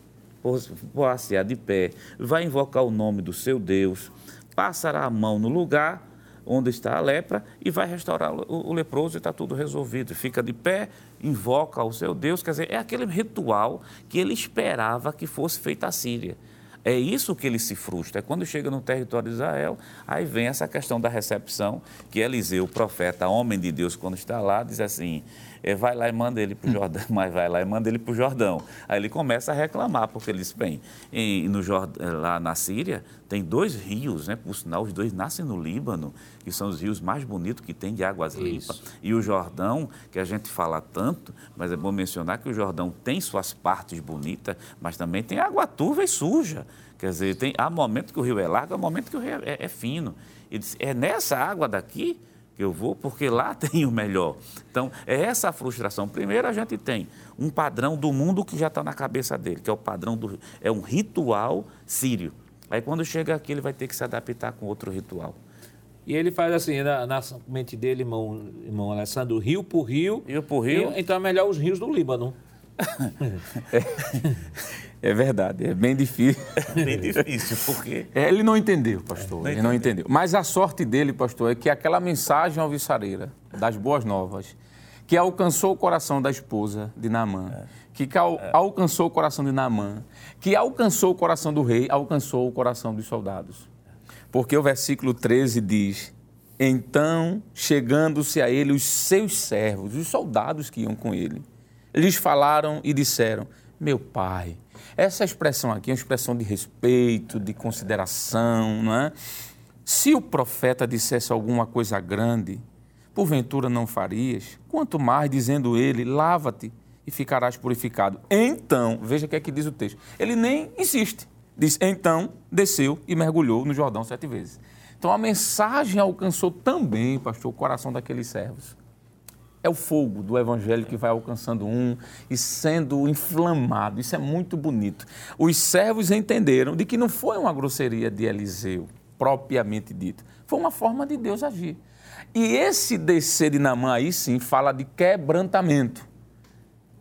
passear de pé, vai invocar o nome do seu Deus, passará a mão no lugar onde está a lepra e vai restaurar o, o leproso e está tudo resolvido. Fica de pé, invoca o seu Deus, quer dizer, é aquele ritual que ele esperava que fosse feito a Síria. É isso que ele se frustra. É quando chega no território de Israel, aí vem essa questão da recepção, que Eliseu, profeta, homem de Deus, quando está lá, diz assim: é, vai lá e manda ele para o Jordão, mas vai lá e manda ele para o Jordão. Aí ele começa a reclamar, porque ele diz, bem, em, no Jordão, lá na Síria tem dois rios, né? por sinal, os dois nascem no Líbano, que são os rios mais bonitos que tem de águas limpas. E o Jordão, que a gente fala tanto, mas é bom mencionar que o Jordão tem suas partes bonitas, mas também tem água turva e suja Quer dizer, tem, há momento que o rio é largo, há momento que o rio é, é fino. Ele disse, é nessa água daqui eu vou, porque lá tem o melhor. Então, é essa a frustração. Primeiro, a gente tem um padrão do mundo que já está na cabeça dele, que é o padrão do. é um ritual sírio. Aí, quando chega aqui, ele vai ter que se adaptar com outro ritual. E ele faz assim, na, na mente dele, irmão, irmão Alessandro, rio por rio. Rio por rio. então é melhor os rios do Líbano. É, é, verdade, é bem difícil. É bem difícil, porque. É, ele não entendeu, pastor. Não ele não entendeu. Mas a sorte dele, pastor, é que aquela mensagem alvissareira das boas novas, que alcançou o coração da esposa de Naamã, é. que al é. alcançou o coração de Naamã, que alcançou o coração do rei, alcançou o coração dos soldados. Porque o versículo 13 diz: Então, chegando-se a ele os seus servos, os soldados que iam com ele, lhes falaram e disseram: Meu pai. Essa expressão aqui é uma expressão de respeito, de consideração, não é? Se o profeta dissesse alguma coisa grande, porventura não farias? Quanto mais dizendo ele: Lava-te e ficarás purificado. Então, veja o que é que diz o texto. Ele nem insiste. Diz: Então desceu e mergulhou no Jordão sete vezes. Então a mensagem alcançou também, pastor, o coração daqueles servos. É o fogo do evangelho que vai alcançando um e sendo inflamado. Isso é muito bonito. Os servos entenderam de que não foi uma grosseria de Eliseu, propriamente dito. Foi uma forma de Deus agir. E esse descer de Namã aí sim fala de quebrantamento.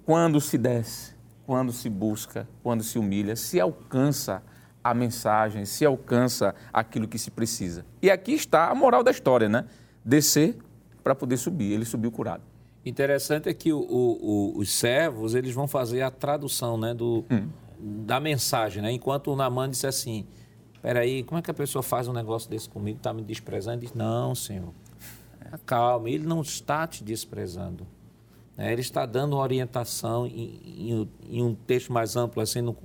Quando se desce, quando se busca, quando se humilha, se alcança a mensagem, se alcança aquilo que se precisa. E aqui está a moral da história, né? Descer para poder subir. Ele subiu curado. Interessante é que o, o, os servos eles vão fazer a tradução né, do, hum. da mensagem, né? Enquanto o Naman disse assim, peraí, como é que a pessoa faz um negócio desse comigo, está me desprezando? Ele diz, não, senhor, calma, ele não está te desprezando. Né? Ele está dando orientação em, em, em, um texto mais amplo, assim, no,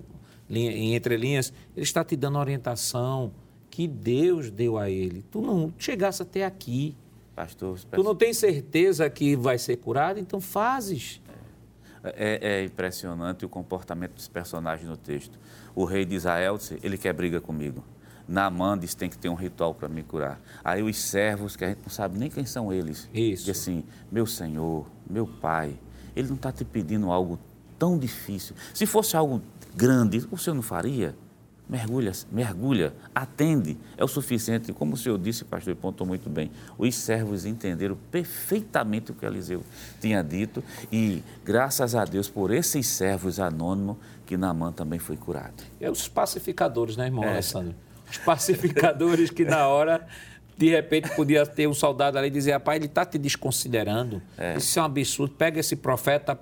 em entrelinhas, ele está te dando orientação que Deus deu a ele. Tu não chegasse até aqui. Pastor, tu não tem certeza que vai ser curado, então fazes. É, é, é, impressionante o comportamento dos personagens no texto. O rei de Israel disse, ele quer briga comigo. Naamã diz tem que ter um ritual para me curar. Aí os servos, que a gente não sabe nem quem são eles, Isso. diz assim, meu Senhor, meu Pai, ele não está te pedindo algo tão difícil. Se fosse algo grande, o Senhor não faria? Mergulha, mergulha, atende, é o suficiente. Como o senhor disse, pastor, e pontou muito bem. Os servos entenderam perfeitamente o que Eliseu tinha dito e, graças a Deus, por esses servos anônimos, que Naamã também foi curado. É os pacificadores, né, irmão é. Alessandro? Os pacificadores que na hora de repente podia ter um soldado ali e dizer, rapaz, ele está te desconsiderando. É. Isso é um absurdo. Pega esse profeta,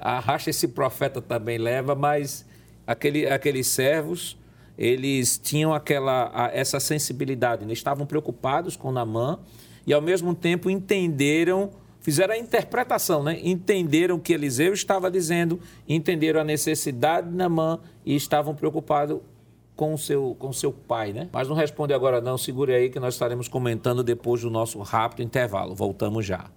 arracha esse profeta também, leva, mas aquele, aqueles servos, eles tinham aquela, essa sensibilidade, né? estavam preocupados com Namã e ao mesmo tempo entenderam, fizeram a interpretação, né? entenderam o que Eliseu estava dizendo, entenderam a necessidade de Namã e estavam preocupados com seu, com seu pai, né? Mas não responde agora não, segure aí que nós estaremos comentando depois do nosso rápido intervalo. Voltamos já.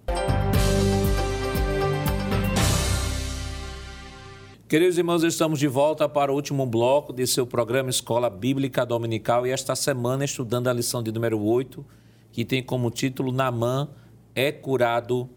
Queridos irmãos, estamos de volta para o último bloco de seu programa Escola Bíblica Dominical e esta semana estudando a lição de número 8, que tem como título Namã é curado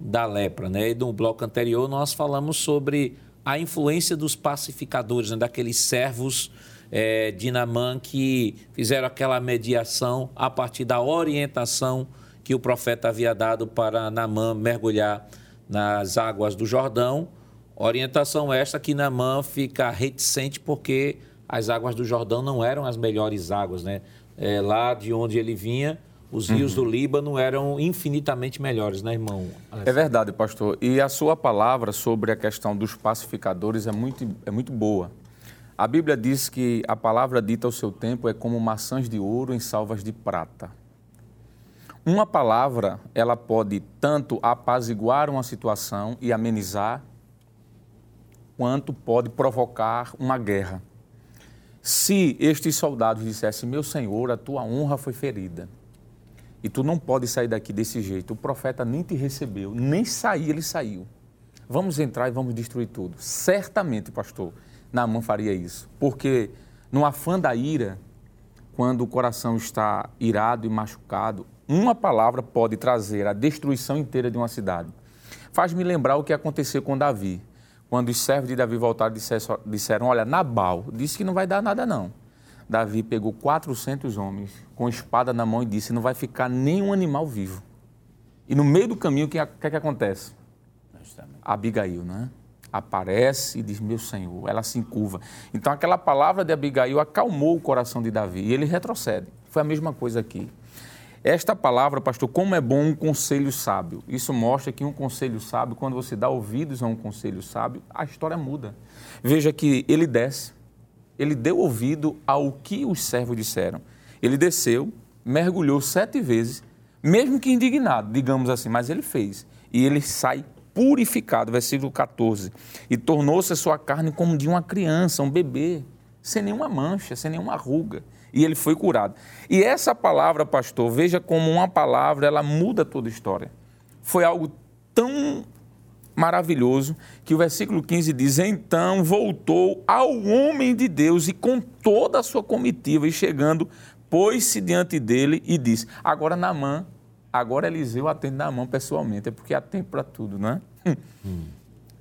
da lepra. Né? E no bloco anterior nós falamos sobre a influência dos pacificadores, né? daqueles servos é, de Namã que fizeram aquela mediação a partir da orientação que o profeta havia dado para Namã mergulhar nas águas do Jordão. Orientação esta que Namã fica reticente porque as águas do Jordão não eram as melhores águas, né? É, lá de onde ele vinha, os rios uhum. do Líbano eram infinitamente melhores, né, irmão? É verdade, pastor. E a sua palavra sobre a questão dos pacificadores é muito, é muito boa. A Bíblia diz que a palavra dita ao seu tempo é como maçãs de ouro em salvas de prata. Uma palavra, ela pode tanto apaziguar uma situação e amenizar, quanto pode provocar uma guerra. Se estes soldados dissessem, meu senhor, a tua honra foi ferida, e tu não pode sair daqui desse jeito, o profeta nem te recebeu, nem sair ele saiu. Vamos entrar e vamos destruir tudo. Certamente, pastor, Naamã faria isso, porque No afã da ira, quando o coração está irado e machucado, uma palavra pode trazer a destruição inteira de uma cidade. Faz-me lembrar o que aconteceu com Davi. Quando os servos de Davi voltaram, disseram: Olha, Nabal disse que não vai dar nada, não. Davi pegou 400 homens com espada na mão e disse: Não vai ficar nenhum animal vivo. E no meio do caminho, o que, que, é que acontece? Abigail, né? Aparece e diz: Meu Senhor, ela se encurva. Então, aquela palavra de Abigail acalmou o coração de Davi e ele retrocede. Foi a mesma coisa aqui. Esta palavra, pastor, como é bom um conselho sábio. Isso mostra que um conselho sábio, quando você dá ouvidos a um conselho sábio, a história muda. Veja que ele desce, ele deu ouvido ao que os servos disseram. Ele desceu, mergulhou sete vezes, mesmo que indignado, digamos assim, mas ele fez. E ele sai purificado, versículo 14. E tornou-se a sua carne como de uma criança, um bebê, sem nenhuma mancha, sem nenhuma ruga e ele foi curado. E essa palavra, pastor, veja como uma palavra, ela muda toda a história. Foi algo tão maravilhoso que o versículo 15 diz: Então voltou ao homem de Deus e com toda a sua comitiva, e chegando, pôs-se diante dele e disse: Agora Namã, agora Eliseu atende Namã pessoalmente, é porque há tempo para tudo, não é? Hum.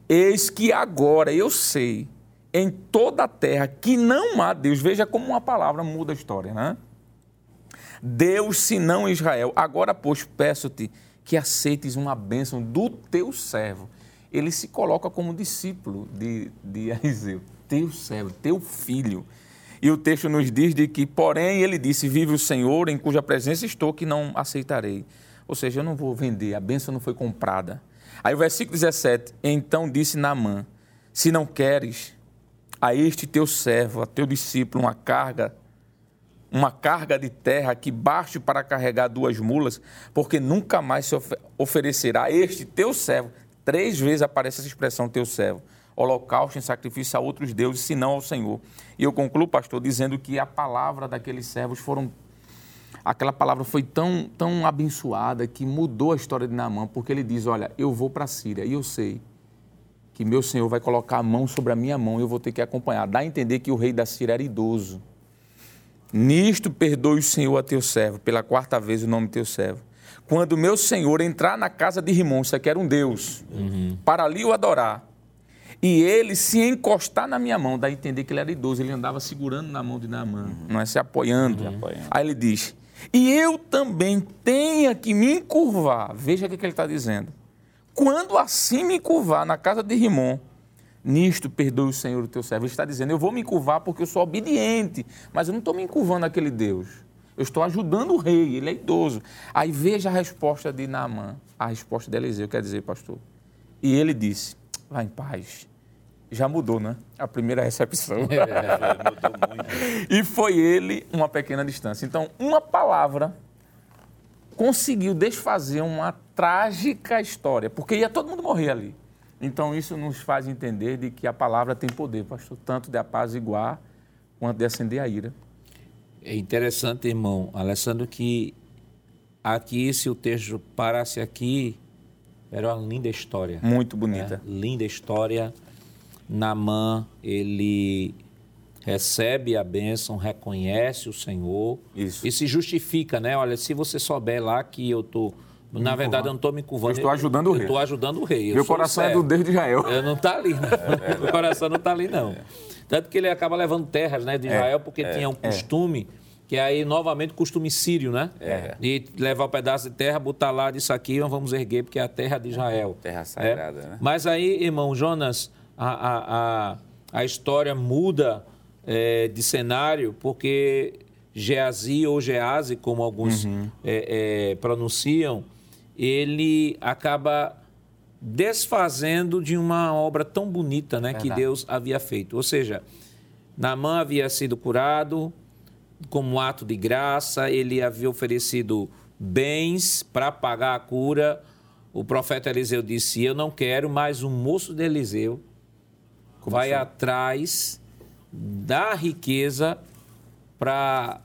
Eis que agora eu sei em toda a terra que não há Deus. Veja como uma palavra muda a história, né? Deus, senão Israel. Agora, pois, peço-te que aceites uma bênção do teu servo. Ele se coloca como discípulo de, de Eliseu, teu servo, teu filho. E o texto nos diz de que, porém, ele disse: Vive o Senhor, em cuja presença estou, que não aceitarei. Ou seja, eu não vou vender, a bênção não foi comprada. Aí o versículo 17: Então disse Naamã: Se não queres, a este teu servo, a teu discípulo, uma carga, uma carga de terra que baste para carregar duas mulas, porque nunca mais se oferecerá a este teu servo. Três vezes aparece essa expressão teu servo. Holocausto em sacrifício a outros deuses, senão ao Senhor. E eu concluo, pastor, dizendo que a palavra daqueles servos foram aquela palavra foi tão, tão abençoada que mudou a história de Naamã, porque ele diz: Olha, eu vou para a Síria e eu sei que meu Senhor vai colocar a mão sobre a minha mão e eu vou ter que acompanhar. Dá a entender que o rei da Síria era idoso. Nisto perdoe o Senhor a teu servo, pela quarta vez o nome teu servo. Quando meu Senhor entrar na casa de Rimon, isso aqui era um Deus, uhum. para ali o adorar, e ele se encostar na minha mão, dá a entender que ele era idoso, ele andava segurando na mão de Naamã, uhum. não é se apoiando. Uhum. Aí ele diz: E eu também tenha que me encurvar. Veja o que, que ele está dizendo quando assim me curvar na casa de Rimon, nisto perdoe o Senhor o teu servo. Ele está dizendo, eu vou me curvar porque eu sou obediente, mas eu não estou me curvando àquele Deus. Eu estou ajudando o rei, ele é idoso. Aí veja a resposta de Naamã, a resposta de Eliseu, quer dizer, pastor. E ele disse, vá em paz. Já mudou, né? A primeira recepção. É, mudou muito. e foi ele uma pequena distância. Então, uma palavra conseguiu desfazer uma trágica história, porque ia todo mundo morrer ali. Então isso nos faz entender de que a palavra tem poder, pastor, tanto de apaziguar quanto de acender a ira. É interessante, irmão Alessandro, que aqui, se o texto parasse aqui, era uma linda história. Muito bonita. Né? Linda história. Namã, ele recebe a bênção, reconhece o Senhor Isso. e se justifica, né? Olha, se você souber lá que eu estou na verdade, eu não estou me curvando. Eu estou ajudando o rei. estou ajudando o rei. Meu coração é do Deus de Israel. Eu não está ali, não. É, Meu coração não está ali, não. Tanto que ele acaba levando terras né, de é, Israel, porque é, tinha um é. costume, que é aí, novamente, costume sírio, né? É. De levar um pedaço de terra, botar lá disso aqui, nós vamos erguer, porque é a terra de Israel. Terra sagrada, né? Mas aí, irmão Jonas, a, a, a, a história muda é, de cenário, porque Geazi ou Geazi, como alguns uhum. é, é, pronunciam, ele acaba desfazendo de uma obra tão bonita né, que Deus havia feito. Ou seja, Naamã havia sido curado como ato de graça, ele havia oferecido bens para pagar a cura. O profeta Eliseu disse: Eu não quero, mas o moço de Eliseu como vai assim? atrás da riqueza para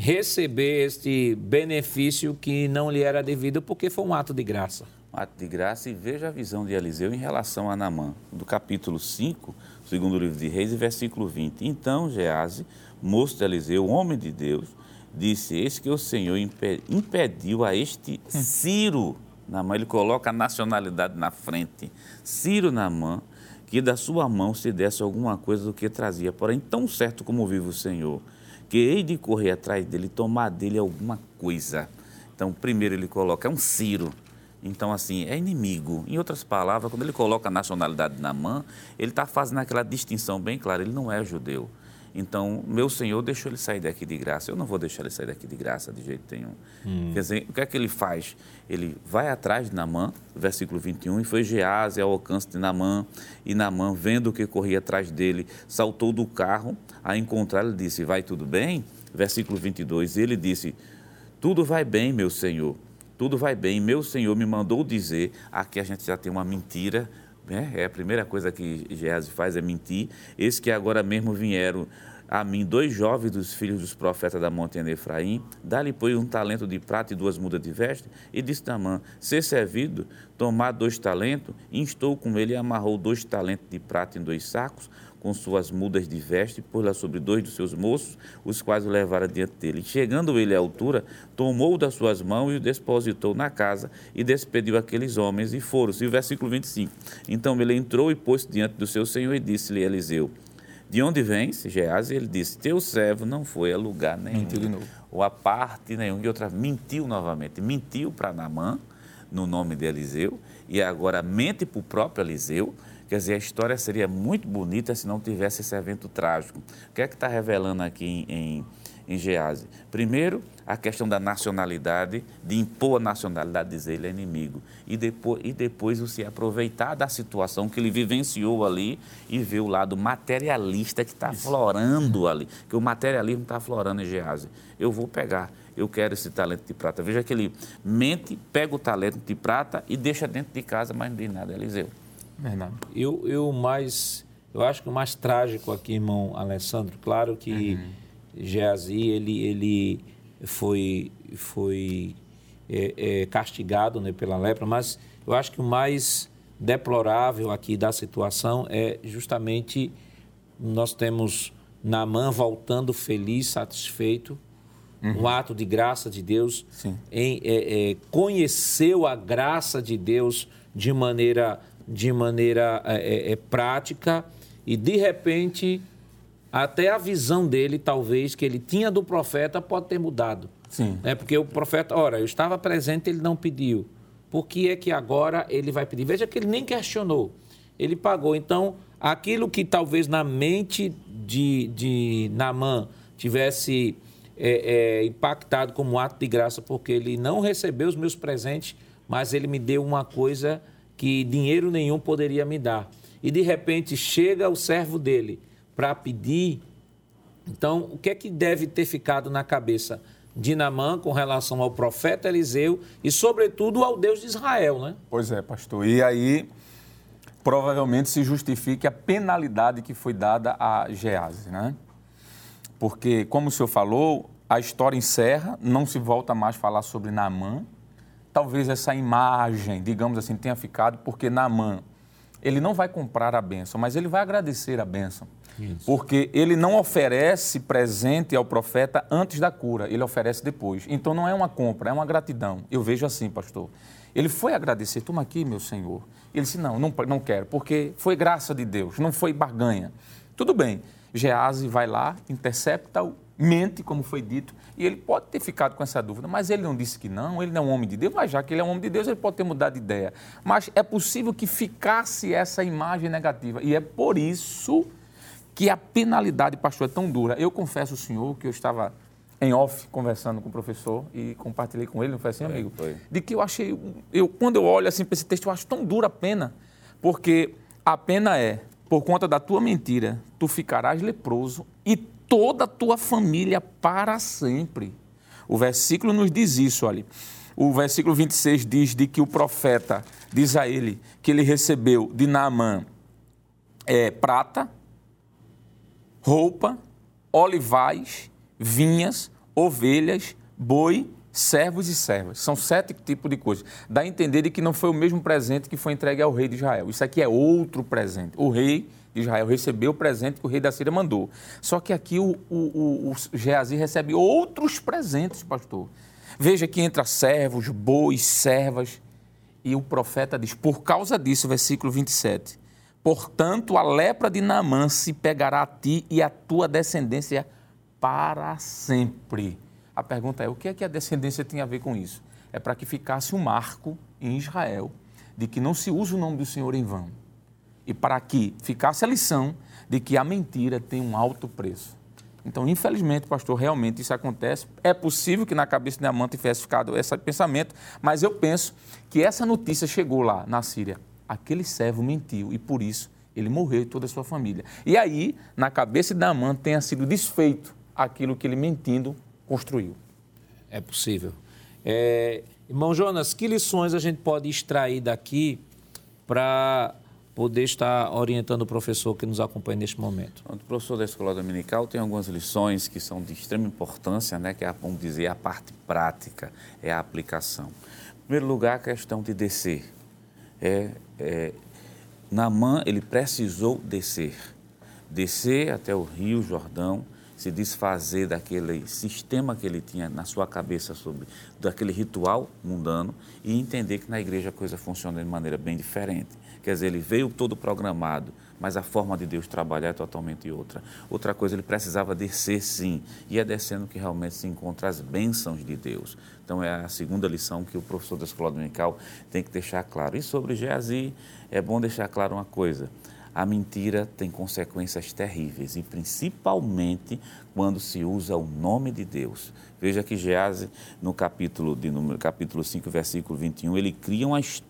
receber este benefício que não lhe era devido porque foi um ato de graça. Um ato de graça e veja a visão de Eliseu em relação a Namã, do capítulo 5, segundo livro de Reis, versículo 20. Então Gease moço de Eliseu, homem de Deus, disse: Eis que o Senhor impediu a este Ciro, na mão, ele coloca a nacionalidade na frente, Ciro na mão, que da sua mão se desse alguma coisa do que trazia. Porém, tão certo como vive o Senhor, que hei de correr atrás dele, tomar dele alguma coisa. Então, primeiro ele coloca, é um Ciro. Então, assim, é inimigo. Em outras palavras, quando ele coloca a nacionalidade na mão, ele está fazendo aquela distinção bem clara, ele não é judeu. Então, meu Senhor deixou ele sair daqui de graça. Eu não vou deixar ele sair daqui de graça de jeito nenhum. Hum. Quer dizer, o que é que ele faz? Ele vai atrás de Namã, versículo 21, e foi Gease ao alcance de Namã, e Namã, vendo o que corria atrás dele, saltou do carro a encontrar, ele disse, vai tudo bem? Versículo 22, ele disse, tudo vai bem, meu Senhor, tudo vai bem. Meu Senhor me mandou dizer, aqui a gente já tem uma mentira, né? É a primeira coisa que Gease faz é mentir. Esse que agora mesmo vieram a mim dois jovens dos filhos dos profetas da montanha Efraim, dá-lhe, pois, um talento de prata e duas mudas de veste, e disse Tamã, ser servido, tomar dois talentos, instou com ele e amarrou dois talentos de prata em dois sacos, com suas mudas de veste, pôs-la sobre dois dos seus moços, os quais o levaram diante dele. Chegando ele à altura, tomou das suas mãos e o depositou na casa e despediu aqueles homens e foram-se. O versículo 25. Então ele entrou e pôs-se diante do seu senhor e disse-lhe Eliseu, de onde vens, Geazi? Ele disse, teu servo não foi a lugar nenhum. Mentiu de novo. Ou a parte nenhum. E outra, mentiu novamente. Mentiu para Namã, no nome de Eliseu, e agora mente para o próprio Eliseu, Quer dizer, a história seria muito bonita se não tivesse esse evento trágico. O que é que está revelando aqui em, em, em Gease? Primeiro, a questão da nacionalidade, de impor a nacionalidade, dizer ele é inimigo. E depois, e depois você aproveitar da situação que ele vivenciou ali e ver o lado materialista que está florando ali. Que o materialismo está florando em Gease. Eu vou pegar, eu quero esse talento de prata. Veja que ele mente, pega o talento de prata e deixa dentro de casa, mas não diz nada, Eliseu. Verdade. Eu, eu mais, eu acho que o mais trágico aqui, irmão Alessandro, claro que uhum. Geazi, ele, ele foi, foi é, é, castigado né, pela lepra, mas eu acho que o mais deplorável aqui da situação é justamente nós temos Naamã voltando feliz, satisfeito, uhum. um ato de graça de Deus, em, é, é, conheceu a graça de Deus de maneira de maneira é, é, é, prática e, de repente, até a visão dele, talvez, que ele tinha do profeta, pode ter mudado. Sim. É porque o profeta, ora, eu estava presente, ele não pediu. Por que é que agora ele vai pedir? Veja que ele nem questionou. Ele pagou. Então, aquilo que talvez na mente de, de Namã tivesse é, é, impactado como um ato de graça, porque ele não recebeu os meus presentes, mas ele me deu uma coisa que dinheiro nenhum poderia me dar. E de repente chega o servo dele para pedir. Então, o que é que deve ter ficado na cabeça de Namã com relação ao profeta Eliseu e, sobretudo, ao Deus de Israel, né? Pois é, pastor. E aí, provavelmente se justifique a penalidade que foi dada a Gease, né? Porque, como o senhor falou, a história encerra, não se volta mais a falar sobre Naamã, talvez essa imagem, digamos assim, tenha ficado, porque Naamã, ele não vai comprar a bênção, mas ele vai agradecer a bênção. Isso. Porque ele não oferece presente ao profeta antes da cura, ele oferece depois. Então não é uma compra, é uma gratidão. Eu vejo assim, pastor. Ele foi agradecer, toma aqui, meu senhor. Ele disse: não, não, não quero, porque foi graça de Deus, não foi barganha. Tudo bem. Gease vai lá, intercepta-o, mente, como foi dito, e ele pode ter ficado com essa dúvida, mas ele não disse que não, ele não é um homem de Deus, mas já que ele é um homem de Deus, ele pode ter mudado de ideia. Mas é possível que ficasse essa imagem negativa, e é por isso que a penalidade, pastor, é tão dura. Eu confesso ao senhor que eu estava em off conversando com o professor e compartilhei com ele, não foi assim, amigo? Foi. De que eu achei, eu, quando eu olho assim para esse texto, eu acho tão dura a pena, porque a pena é, por conta da tua mentira, tu ficarás leproso e toda a tua família para sempre. O versículo nos diz isso ali. O versículo 26 diz de que o profeta diz a ele que ele recebeu de Naamã é, prata, roupa, olivais, vinhas, ovelhas, boi, servos e servas. São sete tipos de coisas. Dá a entender de que não foi o mesmo presente que foi entregue ao rei de Israel. Isso aqui é outro presente. O rei de Israel recebeu o presente que o rei da Síria mandou. Só que aqui o, o, o, o Geazi recebe outros presentes, pastor. Veja que entra servos, bois, servas. E o profeta diz: por causa disso, versículo 27. Portanto, a lepra de Naamã se pegará a ti e a tua descendência para sempre. A pergunta é: o que é que a descendência tem a ver com isso? É para que ficasse um marco em Israel de que não se usa o nome do Senhor em vão. E para que ficasse a lição de que a mentira tem um alto preço. Então, infelizmente, pastor, realmente isso acontece. É possível que na cabeça de Amã tivesse ficado esse pensamento, mas eu penso que essa notícia chegou lá na Síria. Aquele servo mentiu e por isso ele morreu e toda a sua família. E aí, na cabeça de Amã tenha sido desfeito aquilo que ele mentindo construiu. É possível. É, irmão Jonas, que lições a gente pode extrair daqui para poder estar orientando o professor que nos acompanha neste momento? O professor da escola dominical tem algumas lições que são de extrema importância, né, que é, vamos dizer, a parte prática, é a aplicação. Em primeiro lugar, a questão de descer. É, é, Namã, ele precisou descer. Descer até o Rio Jordão, se desfazer daquele sistema que ele tinha na sua cabeça sobre daquele ritual mundano e entender que na igreja a coisa funciona de maneira bem diferente. Quer dizer, ele veio todo programado, mas a forma de Deus trabalhar é totalmente outra. Outra coisa, ele precisava descer sim, e é descendo que realmente se encontra as bênçãos de Deus. Então é a segunda lição que o professor da escola dominical tem que deixar claro. E sobre Geazi, é bom deixar claro uma coisa a mentira tem consequências terríveis e principalmente quando se usa o nome de Deus. Veja que Gease, no capítulo, de número, capítulo 5, versículo 21, ele cria uma história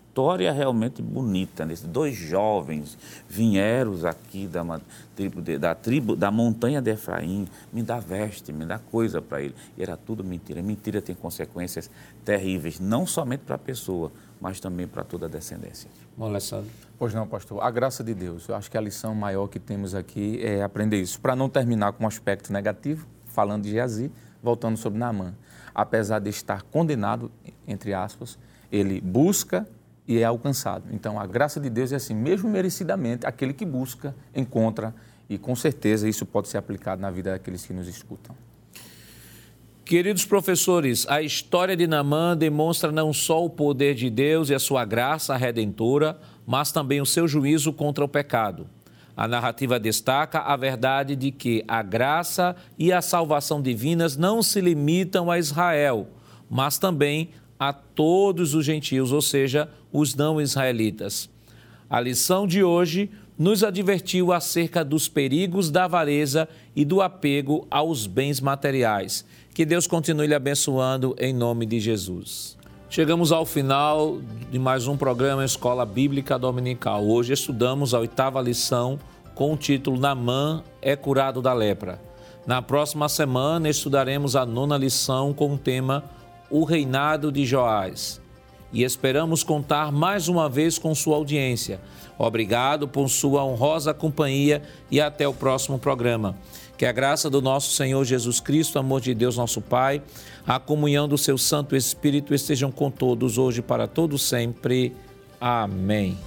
realmente bonita. Nesses dois jovens vieram aqui da tribo, da tribo da montanha de Efraim, me dá veste, me dá coisa para ele. E era tudo mentira. Mentira tem consequências terríveis, não somente para a pessoa, mas também para toda a descendência. Bom, Alessandro. Pois não, pastor. A graça de Deus. Eu acho que a lição maior que temos aqui é aprender isso. Para não terminar com um aspecto negativo, falando de Geazi, voltando sobre Naamã. Apesar de estar condenado, entre aspas, ele busca e é alcançado. Então, a graça de Deus é assim, mesmo merecidamente, aquele que busca, encontra, e com certeza isso pode ser aplicado na vida daqueles que nos escutam. Queridos professores, a história de Namã demonstra não só o poder de Deus e a sua graça redentora, mas também o seu juízo contra o pecado. A narrativa destaca a verdade de que a graça e a salvação divinas não se limitam a Israel, mas também a todos os gentios, ou seja, os não israelitas. A lição de hoje nos advertiu acerca dos perigos da avareza e do apego aos bens materiais. Que Deus continue lhe abençoando em nome de Jesus. Chegamos ao final de mais um programa Escola Bíblica Dominical. Hoje estudamos a oitava lição com o título Namã é curado da lepra. Na próxima semana estudaremos a nona lição com o tema O reinado de Joás. E esperamos contar mais uma vez com sua audiência. Obrigado por sua honrosa companhia e até o próximo programa. Que a graça do nosso Senhor Jesus Cristo, amor de Deus, nosso Pai, a comunhão do seu Santo Espírito estejam com todos hoje para todos sempre. Amém.